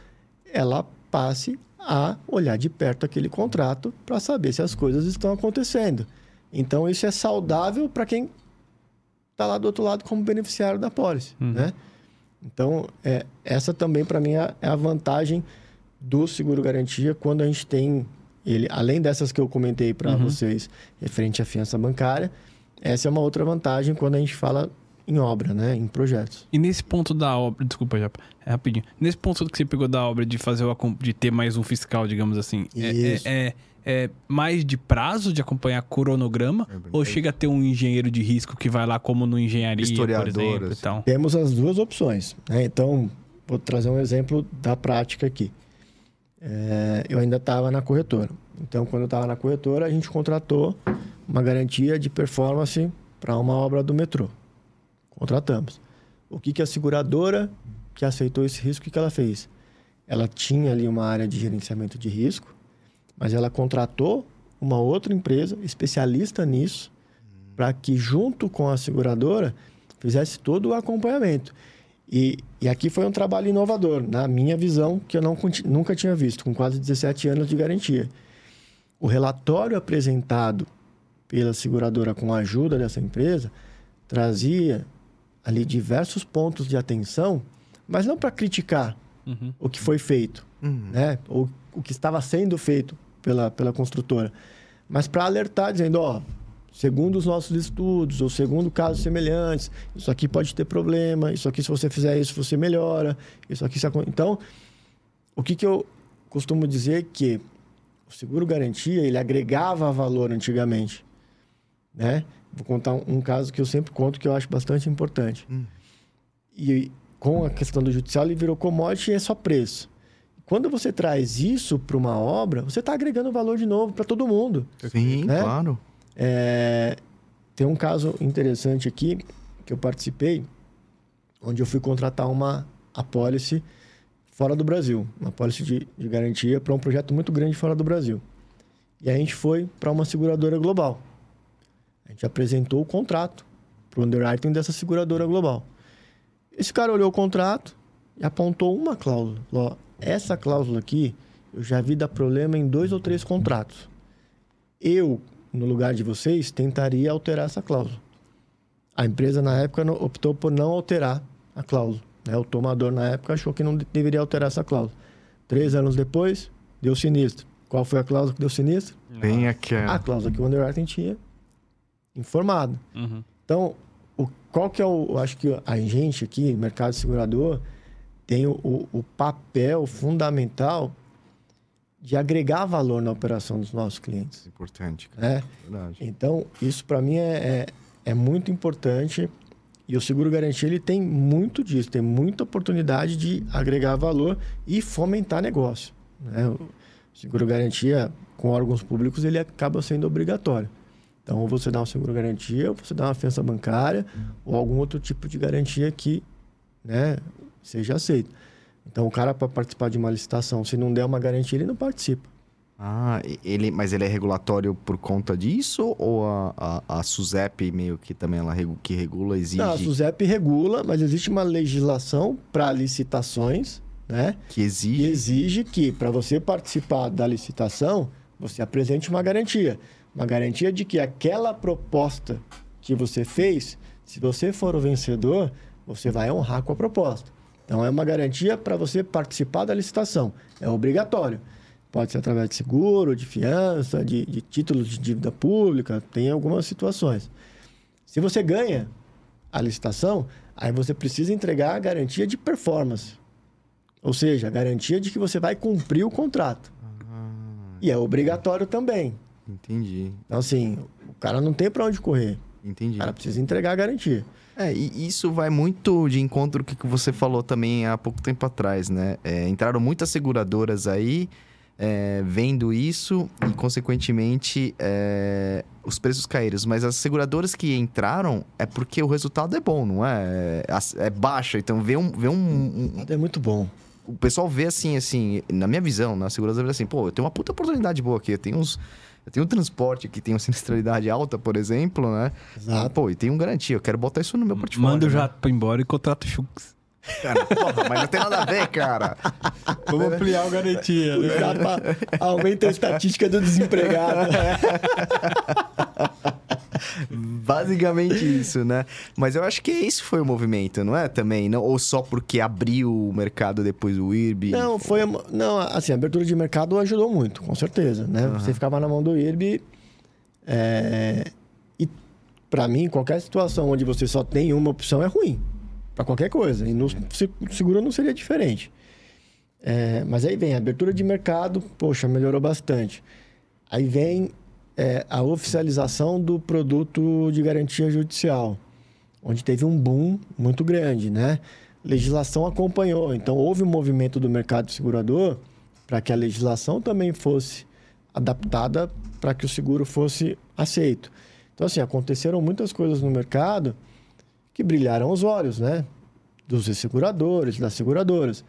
ela passe a olhar de perto aquele contrato para saber se as coisas estão acontecendo. Então, isso é saudável para quem está lá do outro lado como beneficiário da pólice, Uhum. né? Então, é, essa também, para mim, é é a vantagem do seguro-garantia quando a gente tem ele, além dessas que eu comentei para Uhum. vocês, referente à fiança bancária, essa é uma outra vantagem quando a gente fala em obra, né? Em projetos. E nesse ponto da obra, desculpa, já, é rapidinho. Nesse ponto que você pegou da obra de fazer o de ter mais um fiscal, digamos assim, é, é, é- é mais de prazo de acompanhar cronograma ou chega a ter um engenheiro de risco que vai lá como no engenharia, por exemplo, assim. então. Temos as duas opções. né? Então, vou trazer um exemplo da prática aqui. É, eu ainda estava na corretora. Então, quando eu estava na corretora, a gente contratou uma garantia de performance para uma obra do metrô. Contratamos. O que, que a seguradora que aceitou esse risco, o que, ela fez? Ela tinha ali uma área de gerenciamento de risco, mas ela contratou uma outra empresa especialista nisso para que, junto com a seguradora, fizesse todo o acompanhamento. E, e aqui foi um trabalho inovador, na minha visão, que eu não, nunca tinha visto, com quase 17 anos de garantia. O relatório apresentado pela seguradora com a ajuda dessa empresa trazia ali diversos pontos de atenção, mas não para criticar Uhum. o que foi feito, Uhum. né? Ou o que estava sendo feito pela, pela construtora, mas para alertar, dizendo, ó, segundo os nossos estudos, ou segundo casos semelhantes, isso aqui pode ter problema, isso aqui, se você fizer isso, você melhora, isso aqui... se acon- Então, o que, que eu costumo dizer é que o seguro-garantia, ele agregava valor antigamente, né? Vou contar um, um caso que eu sempre conto que eu acho bastante importante. Hum. E com a questão do judicial, ele virou commodity e é só preço. Quando você traz isso para uma obra, você está agregando valor de novo para todo mundo. Sim, Né? claro. É, tem um caso interessante aqui que eu participei, onde eu fui contratar uma apólice fora do Brasil, uma apólice de, de garantia para um projeto muito grande fora do Brasil. E a gente foi para uma seguradora global. A gente apresentou o contrato para o underwriting dessa seguradora global. Esse cara olhou o contrato e apontou uma cláusula. Ó, essa cláusula aqui eu já vi dar problema em dois ou três contratos. Eu, no lugar de vocês, tentaria alterar essa cláusula. A empresa, na época, optou por não alterar a cláusula. né? O tomador, na época, achou que não de- deveria alterar essa cláusula. Três anos depois, deu sinistro. Qual foi a cláusula que deu sinistro? Bem aqui. A cláusula que o underwriting tinha informado. Uhum. Então, o, qual que é o... Acho que a gente aqui, mercado segurador, tem o, o, o papel fundamental de agregar valor na operação dos nossos clientes. Importante, cara. Né? Verdade. Então, isso para mim é, é, é muito importante. E o seguro garantia ele tem muito disso, tem muita oportunidade de agregar valor e fomentar negócio. Né? O seguro garantia com órgãos públicos ele acaba sendo obrigatório. Então, ou você dá um seguro garantia, ou você dá uma fiança bancária, ou algum outro tipo de garantia que né, seja aceito. Então, o cara, para participar de uma licitação, se não der uma garantia, ele não participa. Ah, ele, mas ele é regulatório por conta disso? Ou a, a, a SUSEP meio que também ela regu- que regula, exige Não, a SUSEP regula, mas existe uma legislação para licitações, né? que Que exige? exige que, para você participar da licitação, você apresente uma garantia. Uma garantia de que aquela proposta que você fez, se você for o vencedor, você vai honrar com a proposta. Então, é uma garantia para você participar da licitação. É obrigatório. Pode ser através de seguro, de fiança, de, de títulos de dívida pública, tem algumas situações. Se você ganha a licitação, aí você precisa entregar a garantia de performance. Ou seja, a garantia de que você vai cumprir o contrato. Ah, E é obrigatório também. Entendi, Então, assim, o cara não tem para onde correr. entendi. O cara precisa entregar a garantia. É, e isso vai muito de encontro com o que você falou também há pouco tempo atrás, né? É, entraram muitas seguradoras aí é, vendo isso e, consequentemente, é, os preços caíram. Mas as seguradoras que entraram é porque o resultado é bom, não é? É, é baixo, então vê um... Vê um, um- É muito bom. o pessoal vê assim, assim, na minha visão, na seguradora, vê assim, pô, eu tenho uma puta oportunidade boa aqui, eu tenho uns... Eu tenho um transporte que tem uma sinistralidade alta, por exemplo, né? Exato. Pô, e tem um garantia. Eu quero botar isso no meu portfólio. Manda o né? jato pra ir embora e contrata o Chux. Cara, porra, mas não tem nada a ver, cara. Vamos ampliar o garantia. O Japa aumenta a estatística do desempregado. Basicamente isso, né? Mas eu acho que esse foi o movimento, não é? Também, não? Ou só porque abriu o mercado depois do IRB? Não, foi. Não, assim, a abertura de mercado ajudou muito, com certeza, né? Você ficava na mão do IRB. é, E para mim, qualquer situação onde você só tem uma opção é ruim. Para qualquer coisa. E no se- seguro não seria diferente. É, mas aí vem a abertura de mercado, poxa, melhorou bastante. Aí vem é, a oficialização do produto de garantia judicial, onde teve um boom muito grande, né? Legislação acompanhou, então houve um movimento do mercado segurador para que a legislação também fosse adaptada para que o seguro fosse aceito. Então, assim, aconteceram muitas coisas no mercado que brilharam os olhos, né? Dos seguradores, das seguradoras.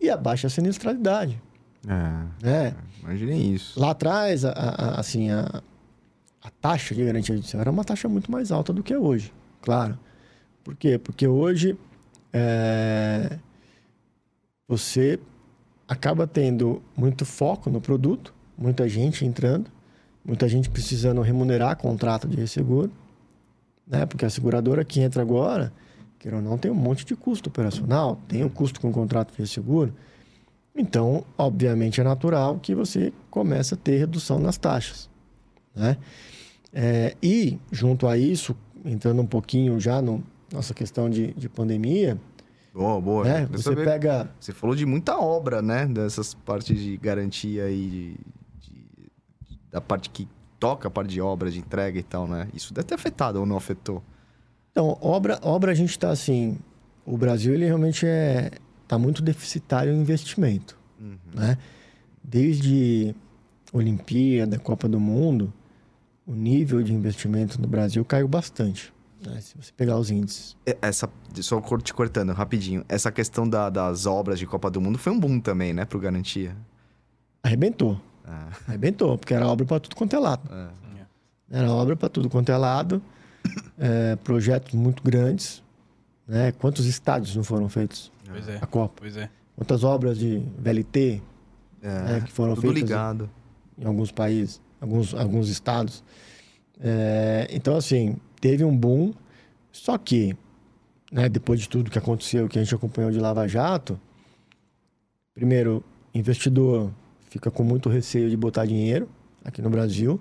E a baixa sinistralidade, É, né? imaginem isso. Lá atrás, a, a- assim, a, a taxa de garantia judicial era uma taxa muito mais alta do que é hoje, claro. Por quê? Porque hoje é, você acaba tendo muito foco no produto, muita gente entrando, muita gente precisando remunerar contrato de resseguro, né? Porque a seguradora que entra agora, queira ou não, tem um monte de custo operacional, tem o custo com o contrato de resseguro. Então, obviamente, é natural que você comece a ter redução nas taxas. Né? É, e, junto a isso, entrando um pouquinho já na nossa questão de, de pandemia, Boa, boa. né? Você saber- pega. Você falou de muita obra, né? Dessas partes de garantia aí, de, de- da parte que toca a parte de obra, de entrega e tal, né? Isso deve ter afetado ou não afetou? Então, obra, obra a gente está assim. O Brasil, ele realmente é. Está muito deficitário em investimento. Né? Desde Olimpíada, Copa do Mundo, o nível de investimento no Brasil caiu bastante. né? Se você pegar os índices. Essa, só te cortando rapidinho. Essa questão da- das obras de Copa do Mundo foi um boom também, né? Pro Garantia. Arrebentou. Ah, Arrebentou, porque era obra para tudo quanto é lado. é. Era obra para tudo quanto é lado, é, projetos muito grandes. Né? Quantos estádios não foram feitos? Pois é. A Copa. Pois é. Quantas obras de VLT É, né, que foram tudo feitas ligado. em alguns países, alguns, alguns estados. É, então, assim, teve um boom, só que, né, depois de tudo que aconteceu, que a gente acompanhou de Lava Jato, primeiro, investidor fica com muito receio de botar dinheiro aqui no Brasil.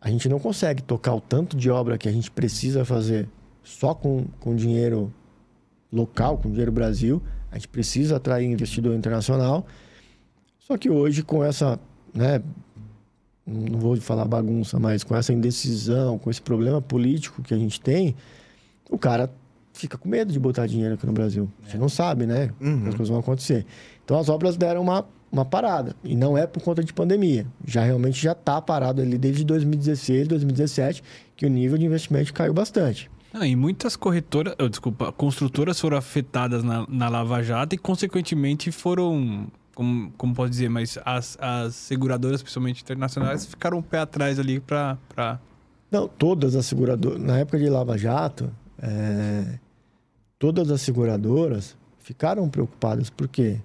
A gente não consegue tocar o tanto de obra que a gente precisa fazer só com, com dinheiro local, com dinheiro Brasil. A gente precisa atrair investidor internacional. Só que hoje, com essa, né, não vou falar bagunça, mas com essa indecisão, com esse problema político que a gente tem, o cara fica com medo de botar dinheiro aqui no Brasil. Você não sabe, né? Uhum. As coisas vão acontecer. Então as obras deram uma, uma parada. E não é por conta de pandemia. Já realmente já está parado ali desde 2016, 2017, que o nível de investimento caiu bastante. Não, e muitas corretoras, oh, desculpa, construtoras foram afetadas na, na Lava Jato e, consequentemente, foram. Como, como posso dizer, mas as, as seguradoras, principalmente internacionais, ficaram um pé atrás ali pra... Não, todas as seguradoras. Na época de Lava Jato, é, todas as seguradoras ficaram preocupadas, porque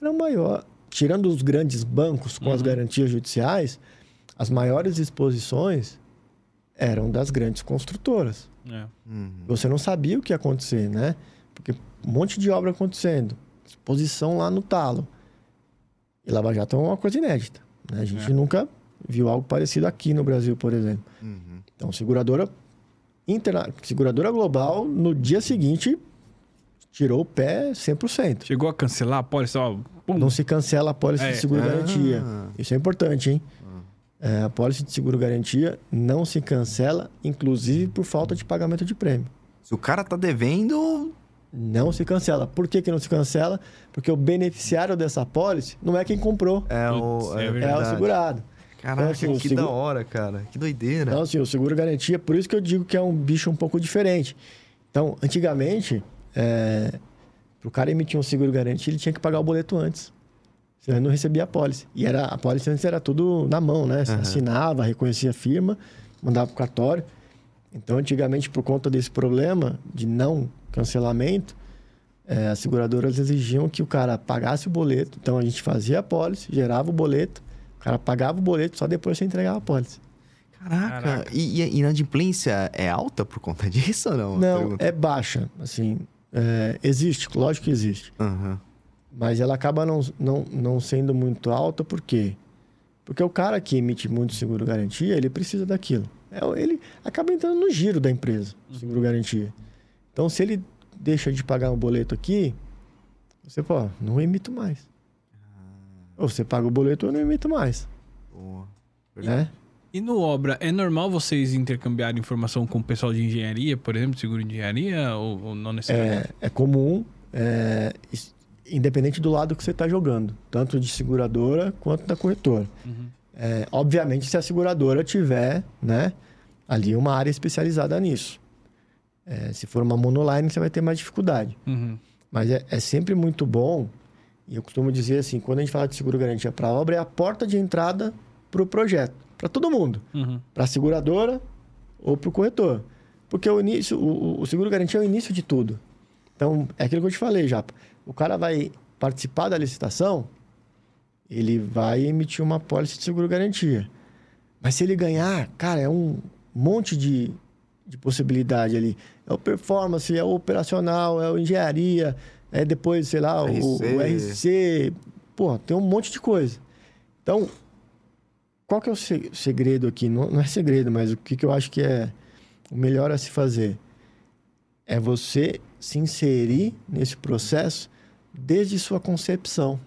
era maior. Tirando os grandes bancos com as garantias judiciais, as maiores exposições eram das grandes construtoras. É. Uhum. Você não sabia o que ia acontecer, né? Porque um monte de obra acontecendo, exposição lá no talo. E Lava Jato é uma coisa inédita. Né? A gente É. nunca viu algo parecido aqui no Brasil, por exemplo. Uhum. Então, seguradora interna... seguradora global, no dia seguinte, tirou o pé 100%. Chegou a cancelar a pólice, ó. pum. Não se cancela a pólice É. de seguro-garantia. Ah. Isso é importante, hein? É, a pólice de seguro-garantia não se cancela, inclusive por falta de pagamento de prêmio. Se o cara tá devendo. Não se cancela. Por que, que não se cancela? Porque o beneficiário dessa pólice não é quem comprou, É o. é É, é o segurado. Caraca, Então, assim, que seguro- da hora, cara. Que doideira. Então, assim, o seguro-garantia, por isso que eu digo que é um bicho um pouco diferente. Então, antigamente, para o cara emitir um seguro-garantia, ele tinha que pagar o boleto antes. Você não recebia a pólice. E era, a pólice antes era tudo na mão, né? Você Aham. assinava, reconhecia a firma, mandava pro cartório. Então, antigamente, por conta desse problema de não cancelamento, eh, as seguradoras exigiam que o cara pagasse o boleto. Então, a gente fazia a pólice, gerava o boleto, o cara pagava o boleto, só depois você entregava a pólice. Caraca, Caraca. E, e a inadimplência é alta por conta disso ou não? Não, é baixa. Assim, é, existe, lógico que existe. Aham. Mas ela acaba não, não, não sendo muito alta, por quê? Porque o cara que emite muito seguro-garantia, ele precisa daquilo. É, ele acaba entrando no giro da empresa, o seguro-garantia. Então, se ele deixa de pagar um boleto aqui, você, pô, não emito mais. Ou você paga o boleto, eu não emito mais. Boa. Né? E no Obra, é normal vocês intercambiarem informação com o pessoal de engenharia, por exemplo, seguro de engenharia, ou, ou não necessariamente? É, é comum, é, independente do lado que você está jogando, tanto de seguradora quanto da corretora. Uhum. É, obviamente, se a seguradora tiver né, ali uma área especializada nisso. É, se for uma monoline, você vai ter mais dificuldade. Uhum. Mas é, é sempre muito bom, e eu costumo dizer assim, quando a gente fala de seguro-garantia para obra, é a porta de entrada para o projeto, para todo mundo. Uhum. Para a seguradora ou para o corretor. Porque o início, o, o- o seguro-garantia é o início de tudo. Então, é aquilo que eu te falei já. O cara vai participar da licitação, ele vai emitir uma pólice de seguro-garantia. Mas se ele ganhar, cara, é um monte de, de possibilidade ali. É o performance, é o operacional, é o engenharia, é depois, sei lá, o, RC. o RC. Pô, tem um monte de coisa. Então, qual que é o se- segredo aqui? Não, não é segredo, mas o que, que eu acho que é o melhor a se fazer? É você se inserir nesse processo desde sua concepção.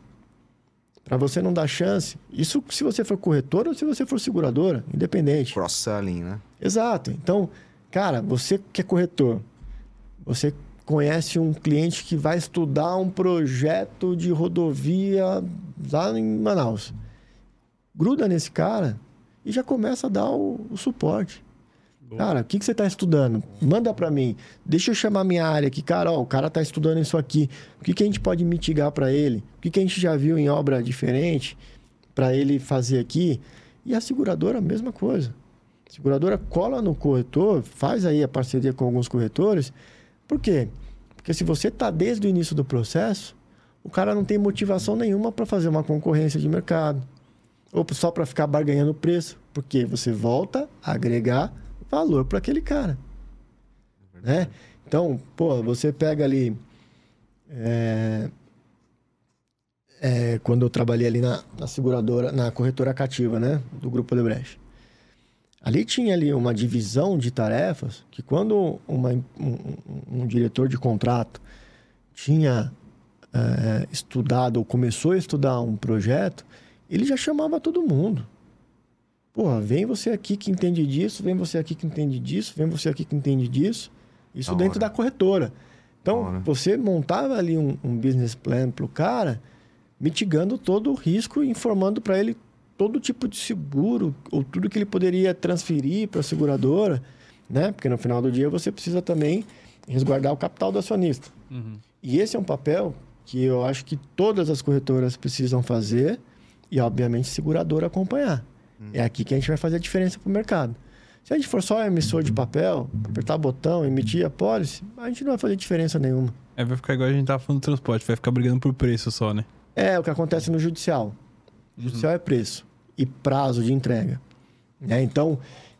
Para você não dar chance, isso se você for corretora ou se você for seguradora, independente. Cross-selling, né? Exato. Então, cara, você que é corretor, você conhece um cliente que vai estudar um projeto de rodovia lá em Manaus. Gruda nesse cara e já começa a dar o, o suporte. Cara, o que, que você está estudando? Manda para mim. Deixa eu chamar minha área aqui. Cara, ó, o cara está estudando isso aqui. O que, que a gente pode mitigar para ele? O que, que a gente já viu em obra diferente para ele fazer aqui? E a seguradora, a mesma coisa. A seguradora cola no corretor, faz aí a parceria com alguns corretores. Por quê? Porque se você está desde o início do processo, o cara não tem motivação nenhuma para fazer uma concorrência de mercado. Ou só para ficar barganhando o preço. Porque você volta a agregar valor para aquele cara. Né? Então, pô, você pega ali. é, é, quando eu trabalhei ali na, na seguradora, na corretora cativa, né? Do Grupo Odebrecht. Ali tinha ali uma divisão de tarefas que quando uma- um, um- um diretor de contrato tinha é, estudado ou começou a estudar um projeto, ele já chamava todo mundo. Porra, vem você aqui que entende disso, vem você aqui que entende disso, vem você aqui que entende disso. Isso Da dentro hora. da corretora. Então, Da você montava ali um, um business plan pro cara, mitigando todo o risco e informando para ele todo tipo de seguro ou tudo que ele poderia transferir para a seguradora, né? Porque no final do dia você precisa também resguardar o capital do acionista. Uhum. E esse é um papel que eu acho que todas as corretoras precisam fazer e, obviamente, seguradora acompanhar. É aqui que a gente vai fazer a diferença para o mercado. Se a gente for só emissor de papel, apertar botão, emitir a pólice, a gente não vai fazer diferença nenhuma. É, vai ficar igual a gente tava falando do transporte, vai ficar brigando por preço só, né? É o que acontece no judicial. O judicial é preço e prazo de entrega. né? Então,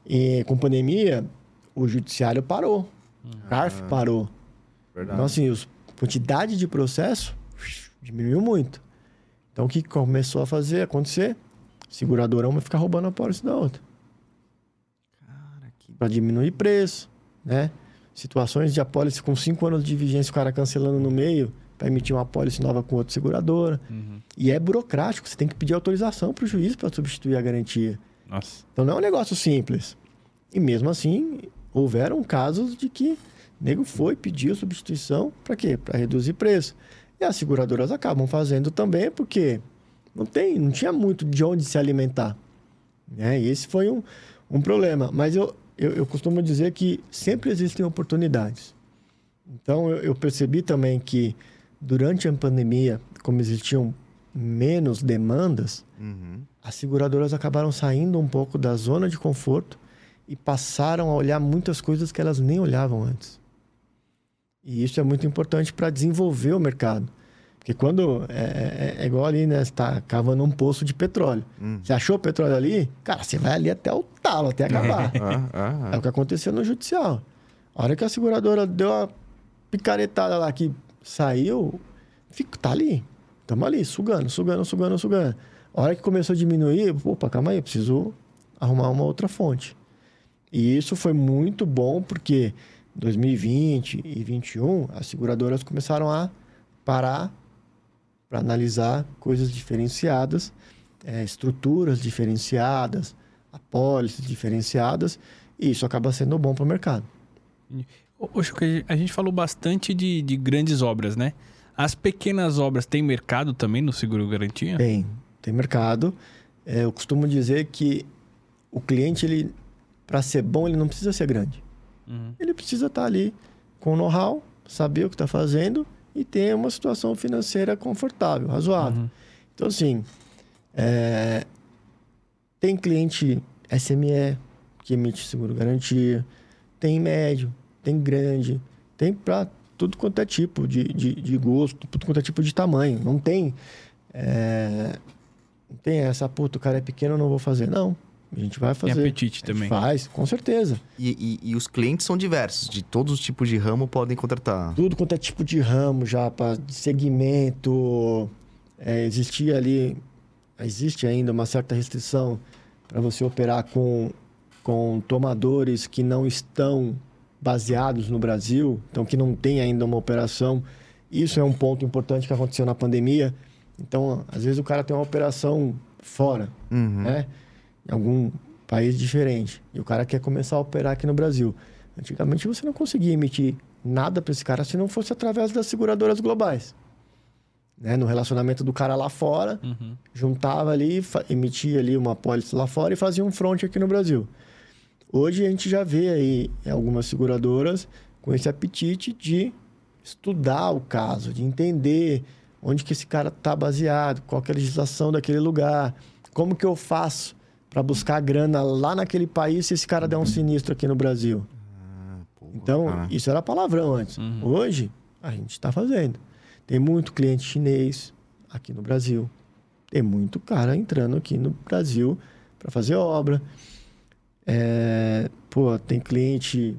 eh, com pandemia, o judiciário parou. O CARF parou. Verdade. Então, assim, a quantidade de processo diminuiu muito. Então, o que começou a fazer, acontecer? Seguradora uma ficar roubando a pólice da outra. Cara, que... Para diminuir preço, né? Situações de apólice com cinco anos de vigência, o cara cancelando no meio para emitir uma apólice nova com outra seguradora. Uhum. E é burocrático, você tem que pedir autorização para o juiz para substituir a garantia. Nossa. Então não é um negócio simples. E mesmo assim, houveram casos de que o nego foi, pediu substituição, para quê? Para reduzir preço. E as seguradoras acabam fazendo também porque não, tem, não tinha muito de onde se alimentar. Né? E esse foi um, um problema. Mas eu, eu, eu costumo dizer que sempre existem oportunidades. Então eu, eu percebi também que durante a pandemia, como existiam menos demandas, Uhum. as seguradoras acabaram saindo um pouco da zona de conforto e passaram a olhar muitas coisas que elas nem olhavam antes. E isso é muito importante para desenvolver o mercado. Porque quando é, é- é igual ali, né? Você está cavando um poço de petróleo. Hum. Você achou petróleo ali? Cara, você vai ali até o talo, até acabar. Ah, ah, É o que aconteceu no judicial. A hora que a seguradora deu a picaretada lá que saiu, fica, tá ali. Estamos ali, sugando, sugando, sugando, sugando. A hora que começou a diminuir, opa, calma aí, preciso arrumar uma outra fonte. E isso foi muito bom porque 2020 e 2021 as seguradoras começaram a parar para analisar coisas diferenciadas, eh, estruturas diferenciadas, apólices diferenciadas, e isso acaba sendo bom para o mercado. Chuca, a gente falou bastante de, de grandes obras, né? As pequenas obras têm mercado também no seguro garantia? Tem, tem mercado. É, eu costumo dizer que o cliente, ele, para ser bom, ele não precisa ser grande. Uhum. Ele precisa estar ali com know-how, saber o que está fazendo e ter uma situação financeira confortável, razoável. Uhum. Então, assim, é, tem cliente SME que emite seguro garantia, tem médio, tem grande, tem para tudo quanto é tipo de, de, de gosto, tudo quanto é tipo de tamanho. Não tem, é, não tem essa, puta, o cara é pequeno, eu não vou fazer. Não, a gente vai Tem fazer. apetite A gente também. Faz, com certeza. E, e- e os clientes são diversos, de todos os tipos de ramo podem contratar. tudo quanto é tipo de ramo já, para segmento. É, existia ali, existe ainda uma certa restrição para você operar com, com tomadores que não estão baseados no Brasil, então que não tem ainda uma operação. Isso é um ponto importante que aconteceu na pandemia. Então, às vezes o cara tem uma operação fora, Uhum. né? Em algum país diferente. E o cara quer começar a operar aqui no Brasil. Antigamente você não conseguia emitir nada para esse cara se não fosse através das seguradoras globais. Né? No relacionamento do cara lá fora, Uhum. juntava ali, emitia ali uma apólice lá fora e fazia um front aqui no Brasil. Hoje a gente já vê aí algumas seguradoras com esse apetite de estudar o caso, de entender onde que esse cara está baseado, qual é a legislação daquele lugar, como que eu faço para buscar grana lá naquele país se esse cara der um sinistro aqui no Brasil. Ah, Então, cara. isso era palavrão antes. Uhum. Hoje, a gente está fazendo. Tem muito cliente chinês aqui no Brasil. Tem muito cara entrando aqui no Brasil para fazer obra. É, pô, tem cliente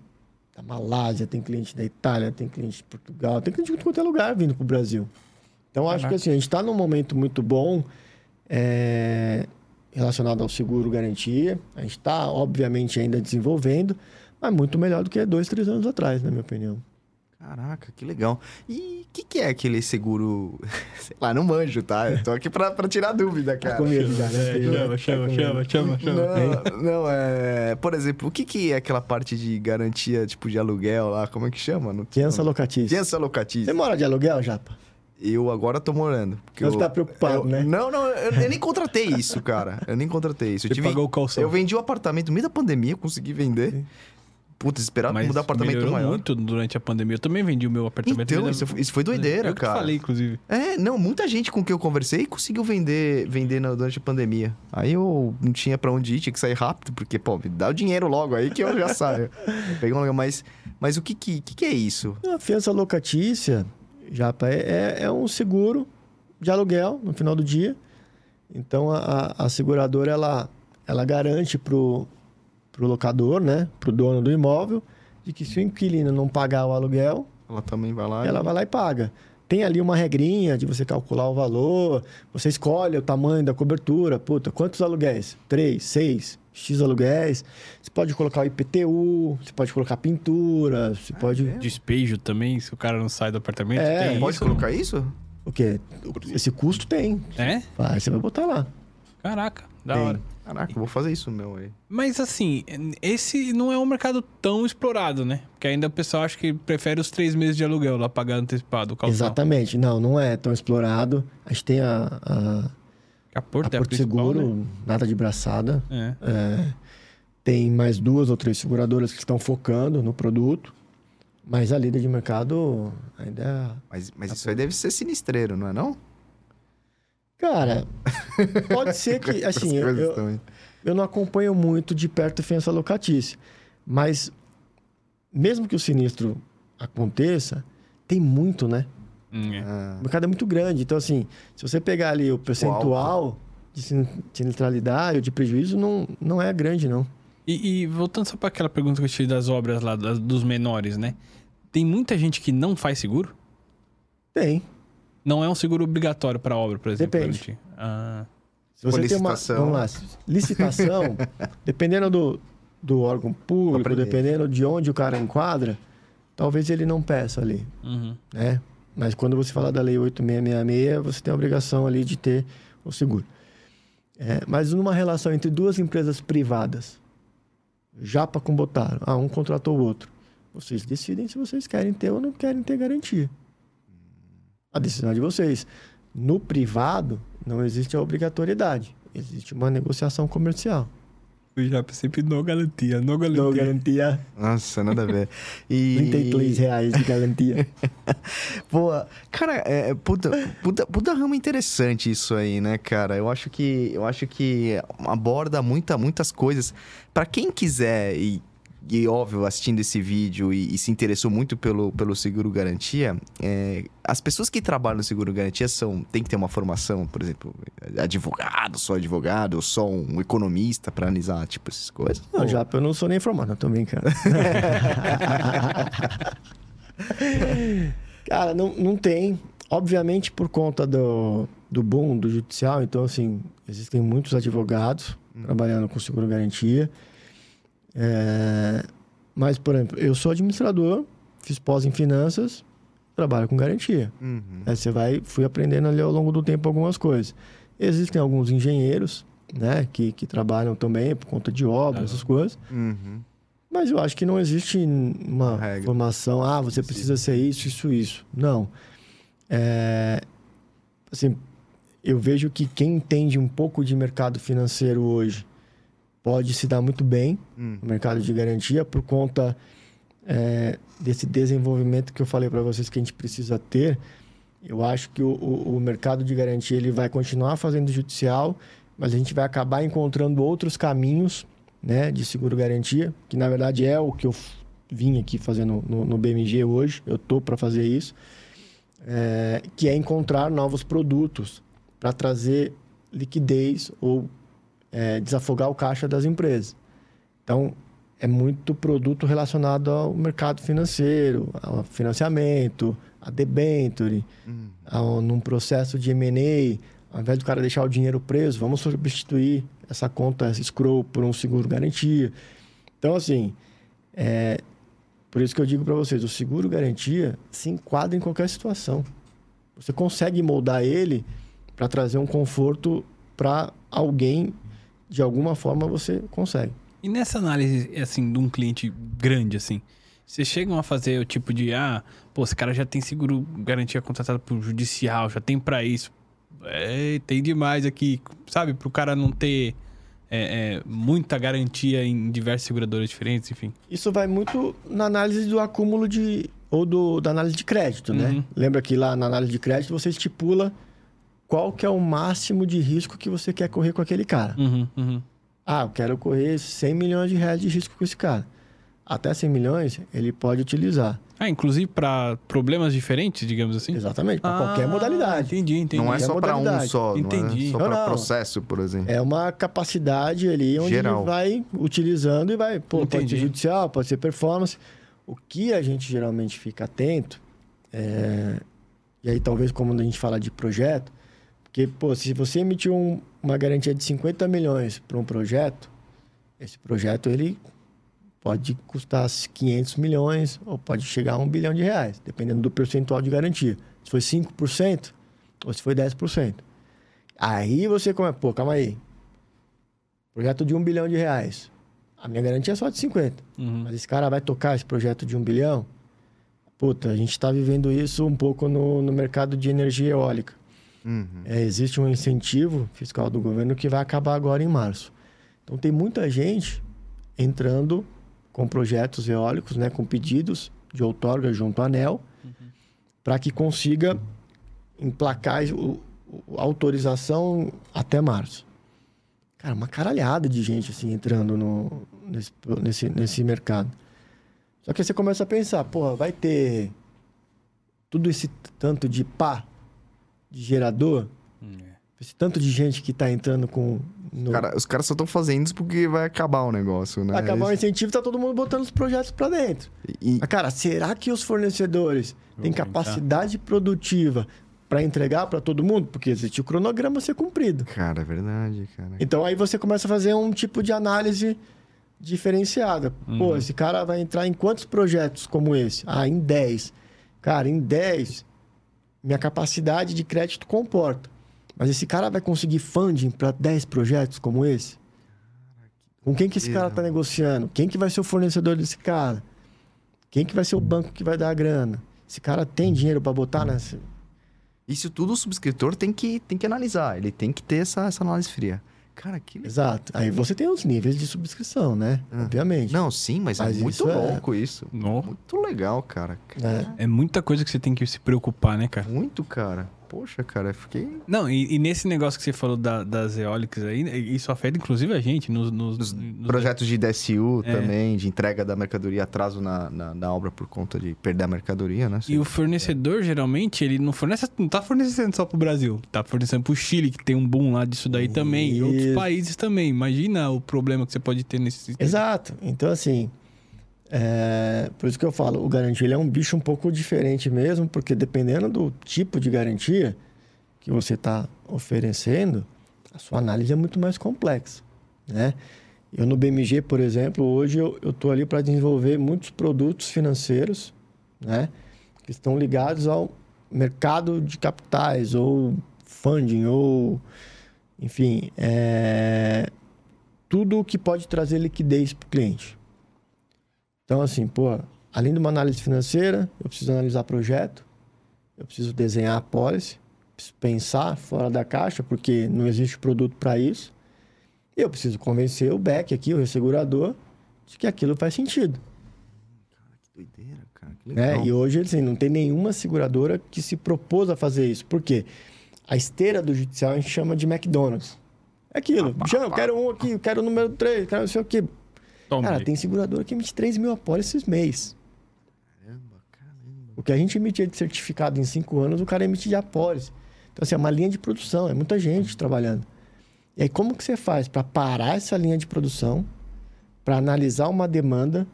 da Malásia, tem cliente da Itália, tem cliente de Portugal, tem cliente de quanto é lugar vindo para o Brasil. Então, acho Caraca. que assim, a gente está num momento muito bom é, relacionado ao seguro garantia. A gente está, obviamente, ainda desenvolvendo, mas muito melhor do que dois, três anos atrás, na minha opinião. Caraca, que legal. E o que, que é aquele seguro? Sei lá, não manjo, tá? Eu tô aqui pra, pra tirar dúvida, Tá cara. com medo já, né? É, chama, chama, chama, chama, chama. Não, não, é. Por exemplo, o que, que é aquela parte de garantia, tipo, de aluguel lá? Como é que chama? Não Fiança locatícia. Fiança Você locatícia. mora de aluguel, Japa? Eu agora tô morando. porque Você eu- tá preocupado, eu- né? Não, não, eu, eu nem contratei isso, cara. Eu nem contratei isso. Eu, Você tive, pagou o calção. eu vendi o apartamento no meio da pandemia, eu consegui vender. Putz, esperar Mas mudar apartamento melhorou maior. muito durante a pandemia. Eu também vendi o meu apartamento. Então, isso, isso foi doideira, eu que cara. falei, inclusive. É, não, muita gente com quem eu conversei conseguiu vender, vender na- durante a pandemia. Aí eu não tinha pra onde ir, tinha que sair rápido, porque, pô, me dá o dinheiro logo aí que eu já saio. Peguei um lugar, mas, mas o que que, que que é isso? A fiança locatícia, Japa, é, é- é um seguro de aluguel no final do dia. Então, a, a- seguradora, ela, ela garante pro, pro locador, né? Pro dono do imóvel, de que se o inquilino não pagar o aluguel, Ela também vai lá. ela vai lá e paga. Tem ali uma regrinha de você calcular o valor, você escolhe o tamanho da cobertura. Puta, quantos aluguéis? Três, seis, X aluguéis. Você pode colocar o IPTU, você pode colocar pintura, você pode... Despejo também, se o cara não sai do apartamento. É, tem Pode isso? colocar isso? O quê? Esse custo tem. É? Vai, você vai botar lá. Caraca, da Tem. hora. Caraca, eu vou fazer isso meu aí. Mas assim, esse não é um mercado tão explorado, né? Porque ainda o pessoal acha que prefere os três meses de aluguel lá pagar antecipado, o calção. Exatamente. Não, não é tão explorado. A gente tem a, a, A Porto a é a Porto Seguro, né? nada de braçada. É. É, tem mais duas ou três seguradoras que estão focando no produto. Mas a líder de mercado ainda é... Mas, mas isso aí deve ser sinistreiro, não é não? Cara, pode ser que, assim, eu, eu, eu, não acompanho muito de perto a fiança locatícia, mas mesmo que o sinistro aconteça, tem muito, né? Hum, é. O mercado é muito grande, então assim, se você pegar ali o percentual de sinistralidade ou de prejuízo, não, não é grande, não. E, e voltando só para aquela pergunta que eu te fiz das obras lá, das, dos menores, né? Tem muita gente que não faz seguro? Tem. Não é um seguro obrigatório para obra, por exemplo? Depende. Ah. Se você tem uma vamos lá, licitação, dependendo do, do órgão público, dependendo de onde o cara enquadra, talvez ele não peça ali, uhum. né? Mas quando você fala da lei 8666, você tem a obrigação ali de ter o seguro. É, mas numa relação entre duas empresas privadas, Japa com Botaro, ah, um contratou o outro, vocês decidem se vocês querem ter ou não querem ter garantia. A decisão é de vocês. No privado, não existe a obrigatoriedade. Existe uma negociação comercial. O Japa sempre no garantia, no garantia. No garantia. Nossa, nada a ver. E... 33 reais de garantia. Pô, cara, é, é, puta, puta, puta ramo interessante isso aí, né, cara? Eu acho que, eu acho que aborda muita, muitas coisas. para quem quiser e e óbvio, assistindo esse vídeo e, e, se interessou muito pelo, pelo seguro garantia, é, as pessoas que trabalham no seguro garantia são tem que ter uma formação, por exemplo, advogado, sou advogado, ou sou um economista para analisar tipo essas coisas. Não, ou... já eu não sou nem formado, eu tô brincando. Cara, não, não tem. Obviamente, por conta do, do boom do judicial, então, assim, existem muitos advogados hum. trabalhando com seguro garantia. É... Mas, por exemplo, eu sou administrador, fiz pós em finanças, trabalho com garantia. Uhum. Aí você vai, fui aprendendo ali ao longo do tempo algumas coisas. Existem alguns engenheiros, né, que, que trabalham também por conta de obras, uhum. essas coisas. Uhum. Mas eu acho que não existe uma Regra. formação, ah, você precisa ser isso, isso, isso. Não. É, assim, eu vejo que quem entende um pouco de mercado financeiro hoje pode se dar muito bem hum. no mercado de garantia por conta é, desse desenvolvimento que eu falei para vocês que a gente precisa ter. Eu acho que o, o, o, mercado de garantia ele vai continuar fazendo judicial, mas a gente vai acabar encontrando outros caminhos né, de seguro-garantia, que na verdade é o que eu vim aqui fazendo no, no BMG hoje, eu tô para fazer isso, é, que é encontrar novos produtos para trazer liquidez ou é, desafogar o caixa das empresas. Então, é muito produto relacionado ao mercado financeiro, ao financiamento, a debenture, uhum. ao, num processo de M&A, ao invés do cara deixar o dinheiro preso, vamos substituir essa conta escrow por um seguro garantia. Então, assim, é, por isso que eu digo para vocês, o seguro garantia se enquadra em qualquer situação. Você consegue moldar ele para trazer um conforto para alguém de alguma forma você consegue. E nessa análise, assim, de um cliente grande, assim, vocês chegam a fazer o tipo de, ah, pô, esse cara já tem seguro garantia contratado por judicial, já tem para isso. É, tem demais aqui, sabe? Pro cara não ter é, é, muita garantia em diversas seguradoras diferentes, enfim. Isso vai muito na análise do acúmulo de. ou do, da análise de crédito, né? Uhum. Lembra que lá na análise de crédito você estipula qual que é o máximo de risco que você quer correr com aquele cara. Uhum, uhum. Ah, eu quero correr 100 milhões de reais de risco com esse cara. Até 100 milhões, ele pode utilizar. Ah, inclusive para problemas diferentes, digamos assim? Exatamente, para ah, qualquer modalidade. Entendi, entendi. Não é só para um só, entendi. não é só para processo, por exemplo. É uma capacidade ali onde Geral. ele vai utilizando e vai, pô, entendi. pode ser judicial, pode ser performance. O que a gente geralmente fica atento, é... e aí talvez como a gente fala de projeto, porque, pô, se você emitiu um, uma garantia de 50 milhões para um projeto, esse projeto ele pode custar 500 milhões ou pode chegar a 1 bilhão de reais, dependendo do percentual de garantia. Se foi 5% ou se foi 10%. Aí você come, pô, calma aí. Projeto de 1 bilhão de reais. A minha garantia é só de 50. Uhum. Mas esse cara vai tocar esse projeto de 1 bilhão? Puta, a gente está vivendo isso um pouco no, no mercado de energia eólica. Uhum. É, existe um incentivo fiscal do governo que vai acabar agora em março. Então tem muita gente entrando com projetos eólicos, né, com pedidos de outorga junto à ANEL, uhum. para que consiga emplacar o, o- autorização até março. Cara, uma caralhada de gente assim entrando no, nesse, nesse, nesse mercado. Só que aí você começa a pensar, porra, vai ter tudo esse tanto de pá de gerador, esse tanto de gente que tá entrando com. No... Cara, os caras só estão fazendo isso porque vai acabar o negócio, né? Vai acabar o incentivo, tá todo mundo botando os projetos para dentro. E, Mas, cara, será que os fornecedores têm Vou capacidade produtiva para entregar para todo mundo? Porque existe o cronograma a ser cumprido. Cara, é verdade, cara. Então aí você começa a fazer um tipo de análise diferenciada. Pô, esse cara vai entrar em quantos projetos como esse? Ah, em 10. Cara, em 10, minha capacidade de crédito comporta. Mas esse cara vai conseguir funding para 10 projetos como esse? Com quem que esse cara está negociando? Quem que vai ser o fornecedor desse cara? Quem que vai ser o banco que vai dar a grana? Esse cara tem dinheiro para botar nessa... Isso tudo o subscritor tem que, tem que analisar. Ele tem que ter essa, essa análise fria. Cara, que legal. Exato. Aí você tem os níveis de subscrição, né? Obviamente. Não, sim, mas, Mas é muito é- louco isso. No. Muito legal, cara. É. É muita coisa que você tem que se preocupar, né, cara? Muito, cara. Poxa, cara, eu fiquei. Não, e, e nesse negócio que você falou da- das eólicas aí, isso afeta inclusive a gente nos, nos, Nos nos- projetos de DSU É. também, de entrega da mercadoria, atraso na, na, na obra por conta de perder a mercadoria, né? E o fornecedor, geralmente, ele não fornece, não tá fornecendo só pro Brasil. Tá fornecendo pro Chile, que tem um boom lá disso daí também. E outros países também. Imagina o problema que você pode ter nesse sistema. Exato. Então, assim, é, por isso que eu falo, o garantia é um bicho um pouco diferente mesmo, porque dependendo do tipo de garantia que você está oferecendo, a sua análise é muito mais complexa, né? Eu no BMG, por exemplo, hoje eu estou ali para desenvolver muitos produtos financeiros, né? Que estão ligados ao mercado de capitais, ou funding, ou... Enfim, é, tudo o que pode trazer liquidez para o cliente. Então, assim, pô, além de uma análise financeira, eu preciso analisar projeto, eu preciso desenhar a policy, preciso pensar fora da caixa, porque não existe produto para isso. E eu preciso convencer o back aqui, o ressegurador, de que aquilo faz sentido. Que doideira, cara. Que Né? legal. E hoje, assim, não tem nenhuma seguradora que se propôs a fazer isso. Por quê? A esteira do judicial a gente chama de McDonald's. É aquilo. Jean, eu quero um aqui, eu quero o número 3, quero não sei o quê. Toma Cara, aí. tem seguradora que emite 3 mil apólices mês. Caramba, caramba. O que a gente emitia de certificado em 5 anos, o cara emite de apólice. Então, assim, é uma linha de produção, é muita gente trabalhando. E aí, como que você faz para parar essa linha de produção, para analisar uma demanda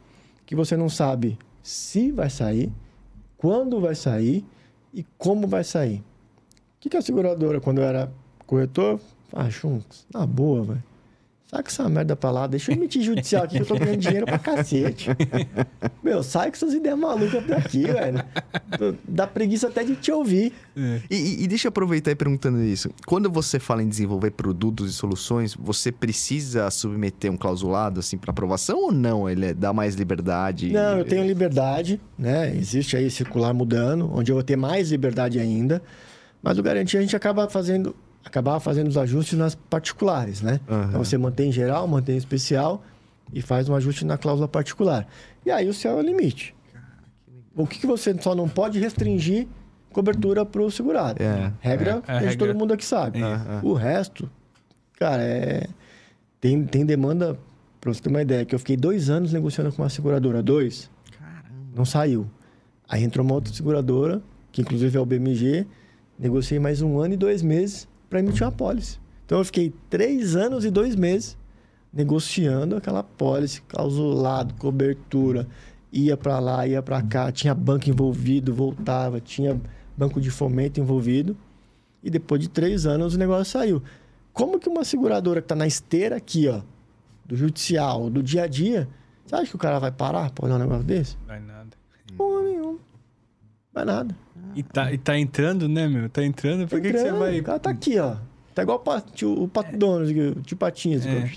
que você não sabe se vai sair, quando vai sair e como vai sair? O que, que a seguradora, quando eu era corretor, ah, Chunks, na boa, velho. Saca essa merda pra lá, deixa eu emitir judicial aqui que eu tô ganhando dinheiro pra cacete. Meu, sai com suas ideias malucas daqui, velho. Dá preguiça até de te ouvir. É. E, e- e deixa eu aproveitar e perguntando isso. Quando você fala em desenvolver produtos e soluções, você precisa submeter um clausulado assim para aprovação ou não? Ele é- dá mais liberdade? Não, eu tenho liberdade, né? Existe aí circular mudando, onde eu vou ter mais liberdade ainda. Mas o garantia a gente acaba fazendo, acabava fazendo os ajustes nas particulares, né? Aham. Então você mantém geral, mantém especial e faz um ajuste na cláusula particular. E aí o céu é o limite. O que, que você só não pode restringir cobertura para o segurado? É, regra é, a que regra- todo mundo aqui sabe. É. Ah. O resto, cara, é... tem, tem demanda, para você ter uma ideia, que eu fiquei dois anos negociando com uma seguradora, dois, Caramba. não saiu. Aí entrou uma outra seguradora, que inclusive é o BMG, negociei mais um ano e dois meses para emitir uma pólice. Então eu fiquei três anos e dois meses negociando aquela pólice, clausulado, cobertura, ia para lá, ia para cá, tinha banco envolvido, voltava, tinha banco de fomento envolvido. E depois de três anos o negócio saiu. Como que uma seguradora que está na esteira aqui, ó, do judicial, do dia a dia, você acha que o cara vai parar para olhar um negócio desse? Vai nada. Porra nenhuma. Vai nada. E tá, e tá entrando, né, meu? Tá entrando, por que, que você Entrando, vai. O cara tá aqui, ó. Tá igual o Pat- o Pato Donos, aqui, o tio Patinhas. É.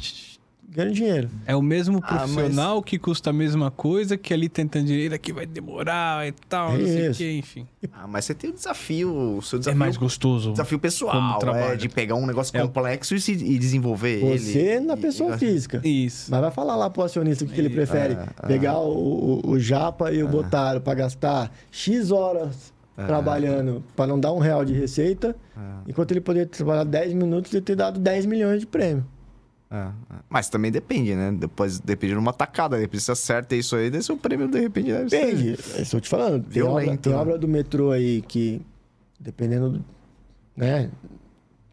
Ganhando dinheiro. É o mesmo Ah, mas- profissional que custa a mesma coisa, que ali tentando dinheiro aqui vai demorar e tal, É não sei o que, enfim. Ah, mas você tem o desafio, o seu É desafio. mais gostoso. Desafio pessoal, é, de pegar um negócio É. complexo e, se- e desenvolver ele. Você na E- pessoa e- física. Isso. Mas vai falar lá pro acionista o que, que ele prefere. ah, ah. Pegar o, o, o Japa e o Botaro pra gastar X horas trabalhando para não dar um real de receita, enquanto ele poderia trabalhar 10 minutos e ter dado 10 milhões de prêmio. É, é. Mas também depende, né? Depois depende de uma tacada. Depois se acerta isso aí, desse o prêmio de repente deve ser. Depende, é estou te falando. Tem, obra, Violento, tem né? obra do metrô aí que, dependendo, do- né?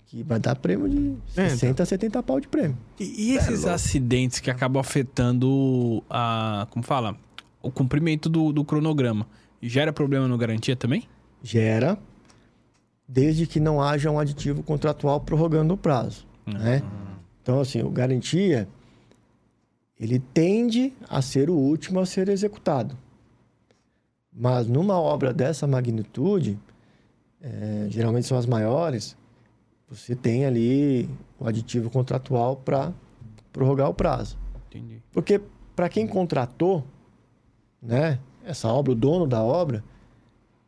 Que vai dar prêmio de É, 60 a 70 pau de prêmio. E, e esses acidentes que acabam afetando a. Como fala? O cumprimento do, do cronograma. Gera problema no garantia também? Gera, desde que não haja um aditivo contratual prorrogando o prazo, né? Então, assim, o garantia, ele tende a ser o último a ser executado. Mas numa obra dessa magnitude, eh, geralmente são as maiores, você tem ali o aditivo contratual para prorrogar o prazo. Entendi. Porque para quem contratou, né, essa obra, o dono da obra,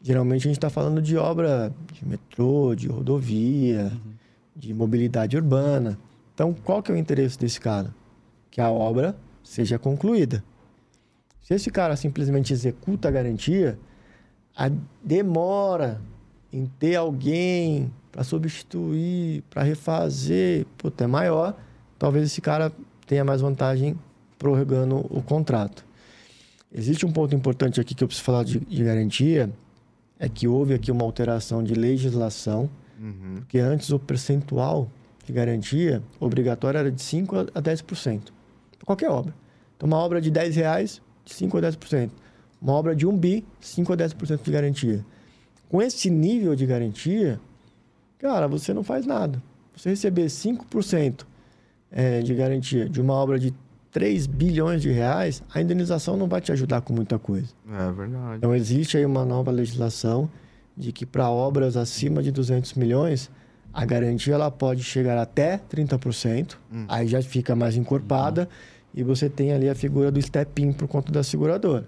geralmente a gente está falando de obra de metrô, de rodovia, de mobilidade urbana. Então, qual que é o interesse desse cara? Que a obra seja concluída. Se esse cara simplesmente executa a garantia, a demora em ter alguém para substituir, para refazer, puta, é maior. Talvez esse cara tenha mais vantagem prorrogando o contrato. Existe um ponto importante aqui que eu preciso falar de, de garantia, é que houve aqui uma alteração de legislação, Uhum. porque antes o percentual de garantia obrigatório era de 5% a 10%. Pra qualquer obra. Então, uma obra de 10 reais, de 5% a 10%. Uma obra de 1 bi, 5% a 10% de garantia. Com esse nível de garantia, cara, você não faz nada. Você receber 5% eh, de garantia de uma obra de 3 bilhões de reais, a indenização não vai te ajudar com muita coisa. É verdade. Então, existe aí uma nova legislação de que para obras acima de 200 milhões, a garantia ela pode chegar até 30%, aí já fica mais encorpada, e você tem ali a figura do step-in por conta da seguradora.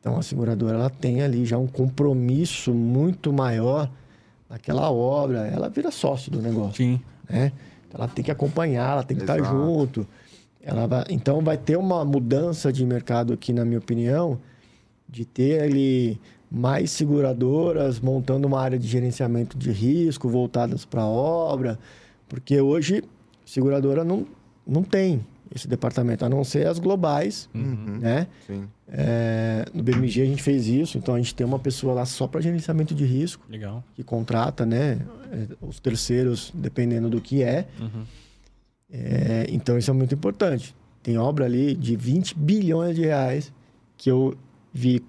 Então, a seguradora ela tem ali já um compromisso muito maior naquela obra, ela vira sócio do negócio Sim. né? Então, ela tem que acompanhar, ela tem que estar Exato. junto. Ela vai, então vai ter uma mudança de mercado aqui, na minha opinião, de ter ali mais seguradoras montando uma área de gerenciamento de risco voltadas para a obra, porque hoje seguradora não, não tem esse departamento, a não ser as globais, Uhum. né? Sim. É, no BMG a gente fez isso, então a gente tem uma pessoa lá só para gerenciamento de risco Legal. que contrata, né? eh, Os terceiros, dependendo do que é. Uhum. É, então, isso é muito importante. Tem obra ali de 20 bilhões de reais que eu vi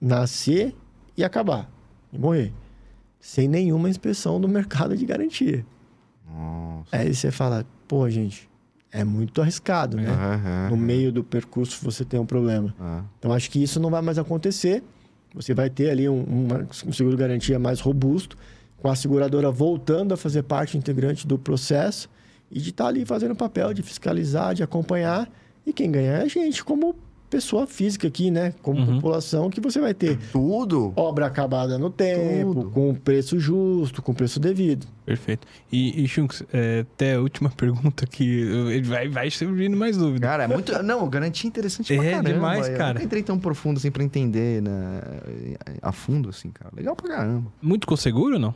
nascer e acabar, e morrer. Sem nenhuma inspeção do mercado de garantia. Nossa. Aí você fala, pô, gente, é muito arriscado, né? Aham. No meio do percurso você tem um problema. Ah. Então, acho que isso não vai mais acontecer. Você vai ter ali um, uma- um seguro garantia mais robusto, com a seguradora voltando a fazer parte integrante do processo e de estar ali fazendo o papel de fiscalizar, de acompanhar. E quem ganha é a gente, como pessoa física aqui, né? Como Uhum. população, que você vai ter Tudo? obra acabada no tempo, Tudo. com preço justo, com preço devido. Perfeito. E, e Chunks, é, até a última pergunta que eu- ele vai, vai surgindo mais dúvida. Cara, é muito. Não, garantia interessante pra É caramba. demais, Eu cara. nunca entrei tão profundo assim pra entender né, a fundo, assim, cara. Legal pra caramba. Muito com seguro ou não?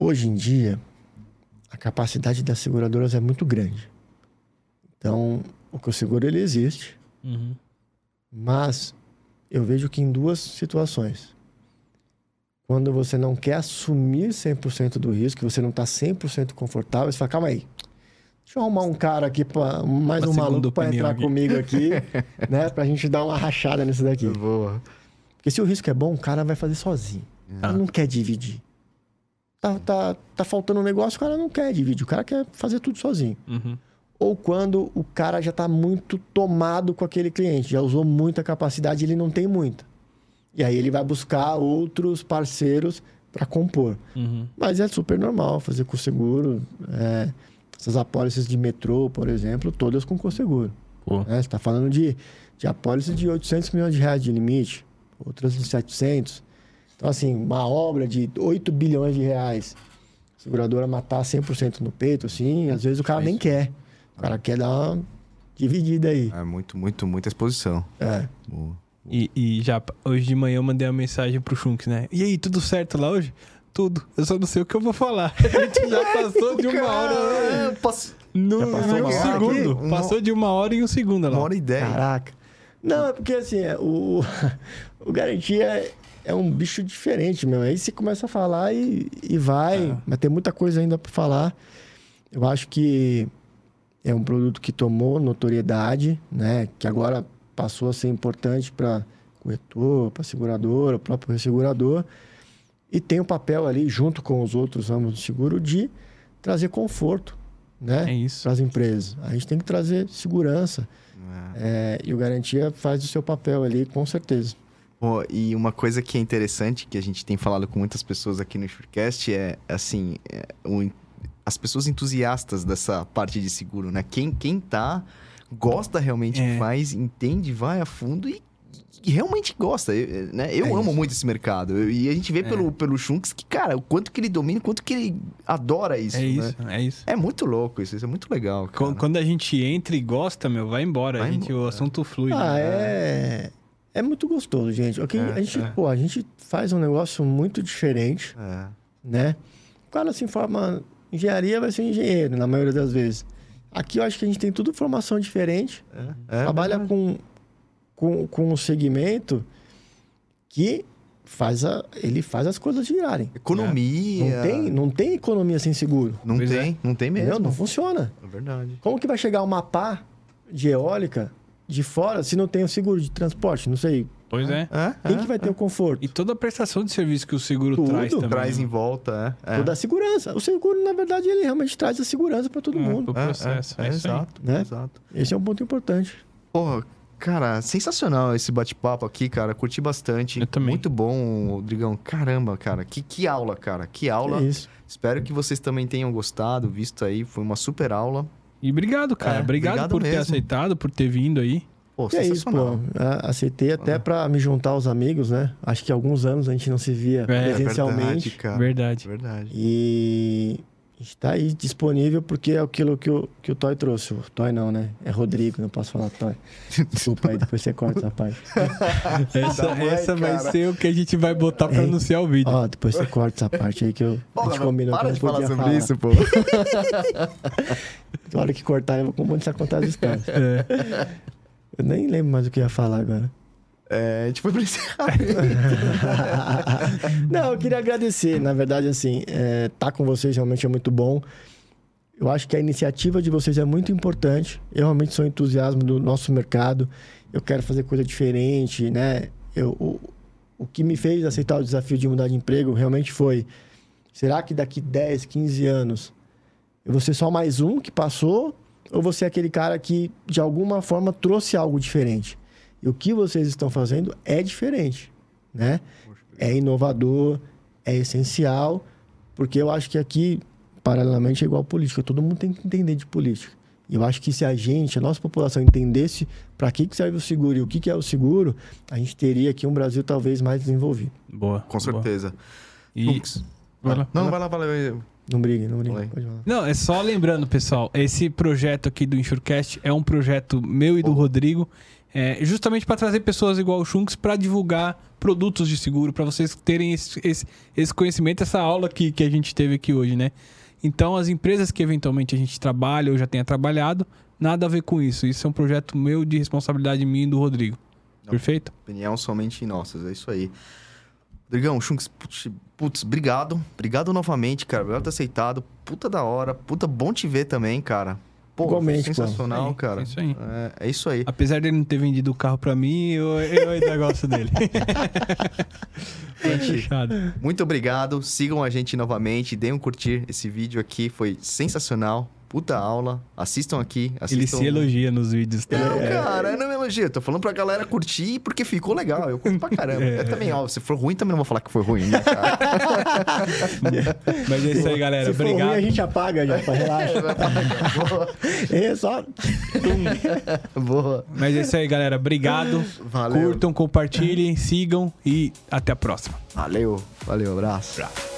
Hoje em dia, a capacidade das seguradoras é muito grande. Então, o que o seguro ele existe, Uhum. mas eu vejo que em duas situações. Quando você não quer assumir 100% do risco, você não está 100% confortável, você fala, calma aí. Deixa eu arrumar um cara aqui, pra, mais Uma um maluco para entrar aqui." comigo aqui, né? Pra gente dar uma rachada nisso daqui. Boa. Porque se o risco é bom, o cara vai fazer sozinho. Ah. não quer dividir. Tá, tá, tá faltando um negócio, o cara não quer dividir. O cara quer fazer tudo sozinho. Uhum. Ou quando o cara já tá muito tomado com aquele cliente, já usou muita capacidade ele não tem muita. E aí ele vai buscar outros parceiros para compor. Uhum. Mas é super normal fazer com seguro. é, essas apólices de metrô, por exemplo, todas com conseguro. Pô. Né? Você está falando de, de apólice de 800 milhões de reais de limite, outras de 700. Então, assim, uma obra de 8 bilhões de reais, a seguradora matar 100% no peito, assim, às vezes o cara nem quer. O cara quer dar uma dividida aí. É muito, muito, muita exposição. É. Boa. E, e já hoje de manhã eu mandei uma mensagem pro Chunks, né? E aí, tudo certo lá hoje? Tudo. Eu só não sei o que eu vou falar. A gente já passou de uma hora. Cara, pass- No, Já passou em um segundo. aqui? Passou de uma hora em um segundo lá. Uma hora e dez. Caraca. Não, é porque assim, é, o, o garantia é, um bicho diferente, meu. Aí você começa a falar e, e vai, É. mas tem muita coisa ainda para falar. Eu acho que é um produto que tomou notoriedade, né? Que agora passou a ser importante para corretor, para seguradora, o próprio ressegurador. E tem o papel ali, junto com os outros ramos do seguro, de trazer conforto, né? É. Para as empresas. A gente tem que trazer segurança. É. É, e o Garantia faz o seu papel ali, com certeza. E uma coisa que é interessante, que a gente tem falado com muitas pessoas aqui no Surecast, é, assim, é, o- as pessoas entusiastas dessa parte de seguro, né? Quem, quem tá, gosta realmente É. faz, entende, vai a fundo e, e realmente gosta, eu- né? Eu É amo isso. muito esse mercado. Eu- e a gente vê É. pelo, pelo Shunks que, cara, o quanto que ele domina, o quanto que ele adora isso, É né? isso, é isso. É muito louco isso, isso é muito legal, cara. Qu- Quando a gente entra e gosta, meu, vai embora. Vai a gente, embora. O assunto flui. Ah, né? é. É muito gostoso, gente. Ok, É, a gente, é. pô, a gente faz um negócio muito diferente, É. né? O cara se forma em engenharia, vai ser engenheiro, na maioria das vezes. Aqui eu acho que a gente tem tudo formação diferente. É, é trabalha verdade. com, com, com um segmento que faz a, ele faz as coisas girarem. Economia. Não tem, não tem economia sem seguro. Não Pois tem, não tem Entendeu? mesmo. Não funciona. É verdade. Como que vai chegar uma pá de eólica de fora se não tem o seguro de transporte? Não sei. Pois é. É, Quem é, que vai ter o conforto? E toda a prestação de serviço que o seguro Tudo. traz também. Traz né? em volta, é. é. Toda a segurança. O seguro, na verdade, ele realmente traz a segurança para todo É, mundo. pro É, processo. É, É, é, isso aí. exato, né? exato. Esse é um ponto importante. Porra, cara, sensacional esse bate-papo aqui, cara. Curti bastante. Eu também. Muito bom, Rodrigão. Caramba, cara. Que, que aula, cara. Que aula. É isso. Espero que vocês também tenham gostado, visto aí. Foi uma super aula. E obrigado, cara. É, obrigado, obrigado por ter mesmo. aceitado, por ter vindo aí. Pô, E é isso, pô. A- Aceitei até para me juntar aos amigos, né? Acho que há alguns anos a gente não se via É, presencialmente. verdade, cara. Verdade. Verdade. E está aí disponível porque é aquilo que o, que o Toy trouxe. O Toy não, né? É Rodrigo, não posso falar Toy. Desculpa aí, depois você corta essa parte. Essa, mãe, essa vai ser o que a gente vai botar pra Hein? anunciar o vídeo. Ó, depois você corta essa parte aí que eu, a gente combinou que para não de falar sobre falar. isso, pô. Na hora que cortar, eu vou começar a contar as histórias. É. Eu nem lembro mais o que eu ia falar agora. É, a gente foi pra. Não, eu queria agradecer. Na verdade, assim, é, tá com vocês realmente é muito bom. Eu acho que a iniciativa de vocês é muito importante. Eu realmente sou entusiasmo do nosso mercado. Eu quero fazer coisa diferente, né? Eu, o, o que me fez aceitar o desafio de mudar de emprego realmente foi: será que daqui 10, 15 anos eu vou ser só mais um que passou? Ou você é aquele cara que, de alguma forma, trouxe algo diferente? E o que vocês estão fazendo é diferente, né? é inovador, é essencial, porque eu acho que aqui, paralelamente, é igual política. Todo mundo tem que entender de política. E eu acho que se a gente, a nossa população, entendesse para que, que serve o seguro e o que, que é o seguro, a gente teria aqui um Brasil talvez mais desenvolvido. Boa. Com boa. certeza. E... Lux. Vai lá. Não, vai lá, vai lá. Não brigue, não brigue. Não, é só lembrando, pessoal, esse projeto aqui do Insurecast é um projeto meu e do Oh. Rodrigo, é, justamente para trazer pessoas igual o Chunks para divulgar produtos de seguro, para vocês terem esse, esse, esse conhecimento, essa aula que, que a gente teve aqui hoje, né? Então, as empresas que eventualmente a gente trabalha ou já tenha trabalhado, nada a ver com isso. Isso é um projeto meu de responsabilidade minha e do Rodrigo. Não. Perfeito? Opinião somente nossas, é isso aí. Rodrigão, Chunks, putz, putz, obrigado. Obrigado novamente, cara. Obrigado por ter aceitado. Puta da hora. Puta bom te ver também, cara. Pô, Igualmente, pô. sensacional, aí, cara. é isso aí. É, é isso aí. Apesar dele não ter vendido o carro para mim, eu, eu ainda gosto dele. Foi fechado. Muito obrigado. Sigam a gente novamente. Deem um curtir. Esse vídeo aqui foi sensacional. Puta aula. Assistam aqui. Assistam... Ele se elogia nos vídeos. Tá? Não, cara, não me elogia. Tô falando pra galera curtir porque ficou legal. Eu curto pra caramba. É. Eu também, ó, se for ruim, também não vou falar que foi ruim, né, cara? Mas é isso aí, galera. Se for Obrigado. ruim, a gente apaga já, relaxa. boa, é só... boa. Mas é isso aí, galera. Obrigado. Valeu. Curtam, compartilhem, sigam e até a próxima. Valeu. Valeu, abraço. Abraço.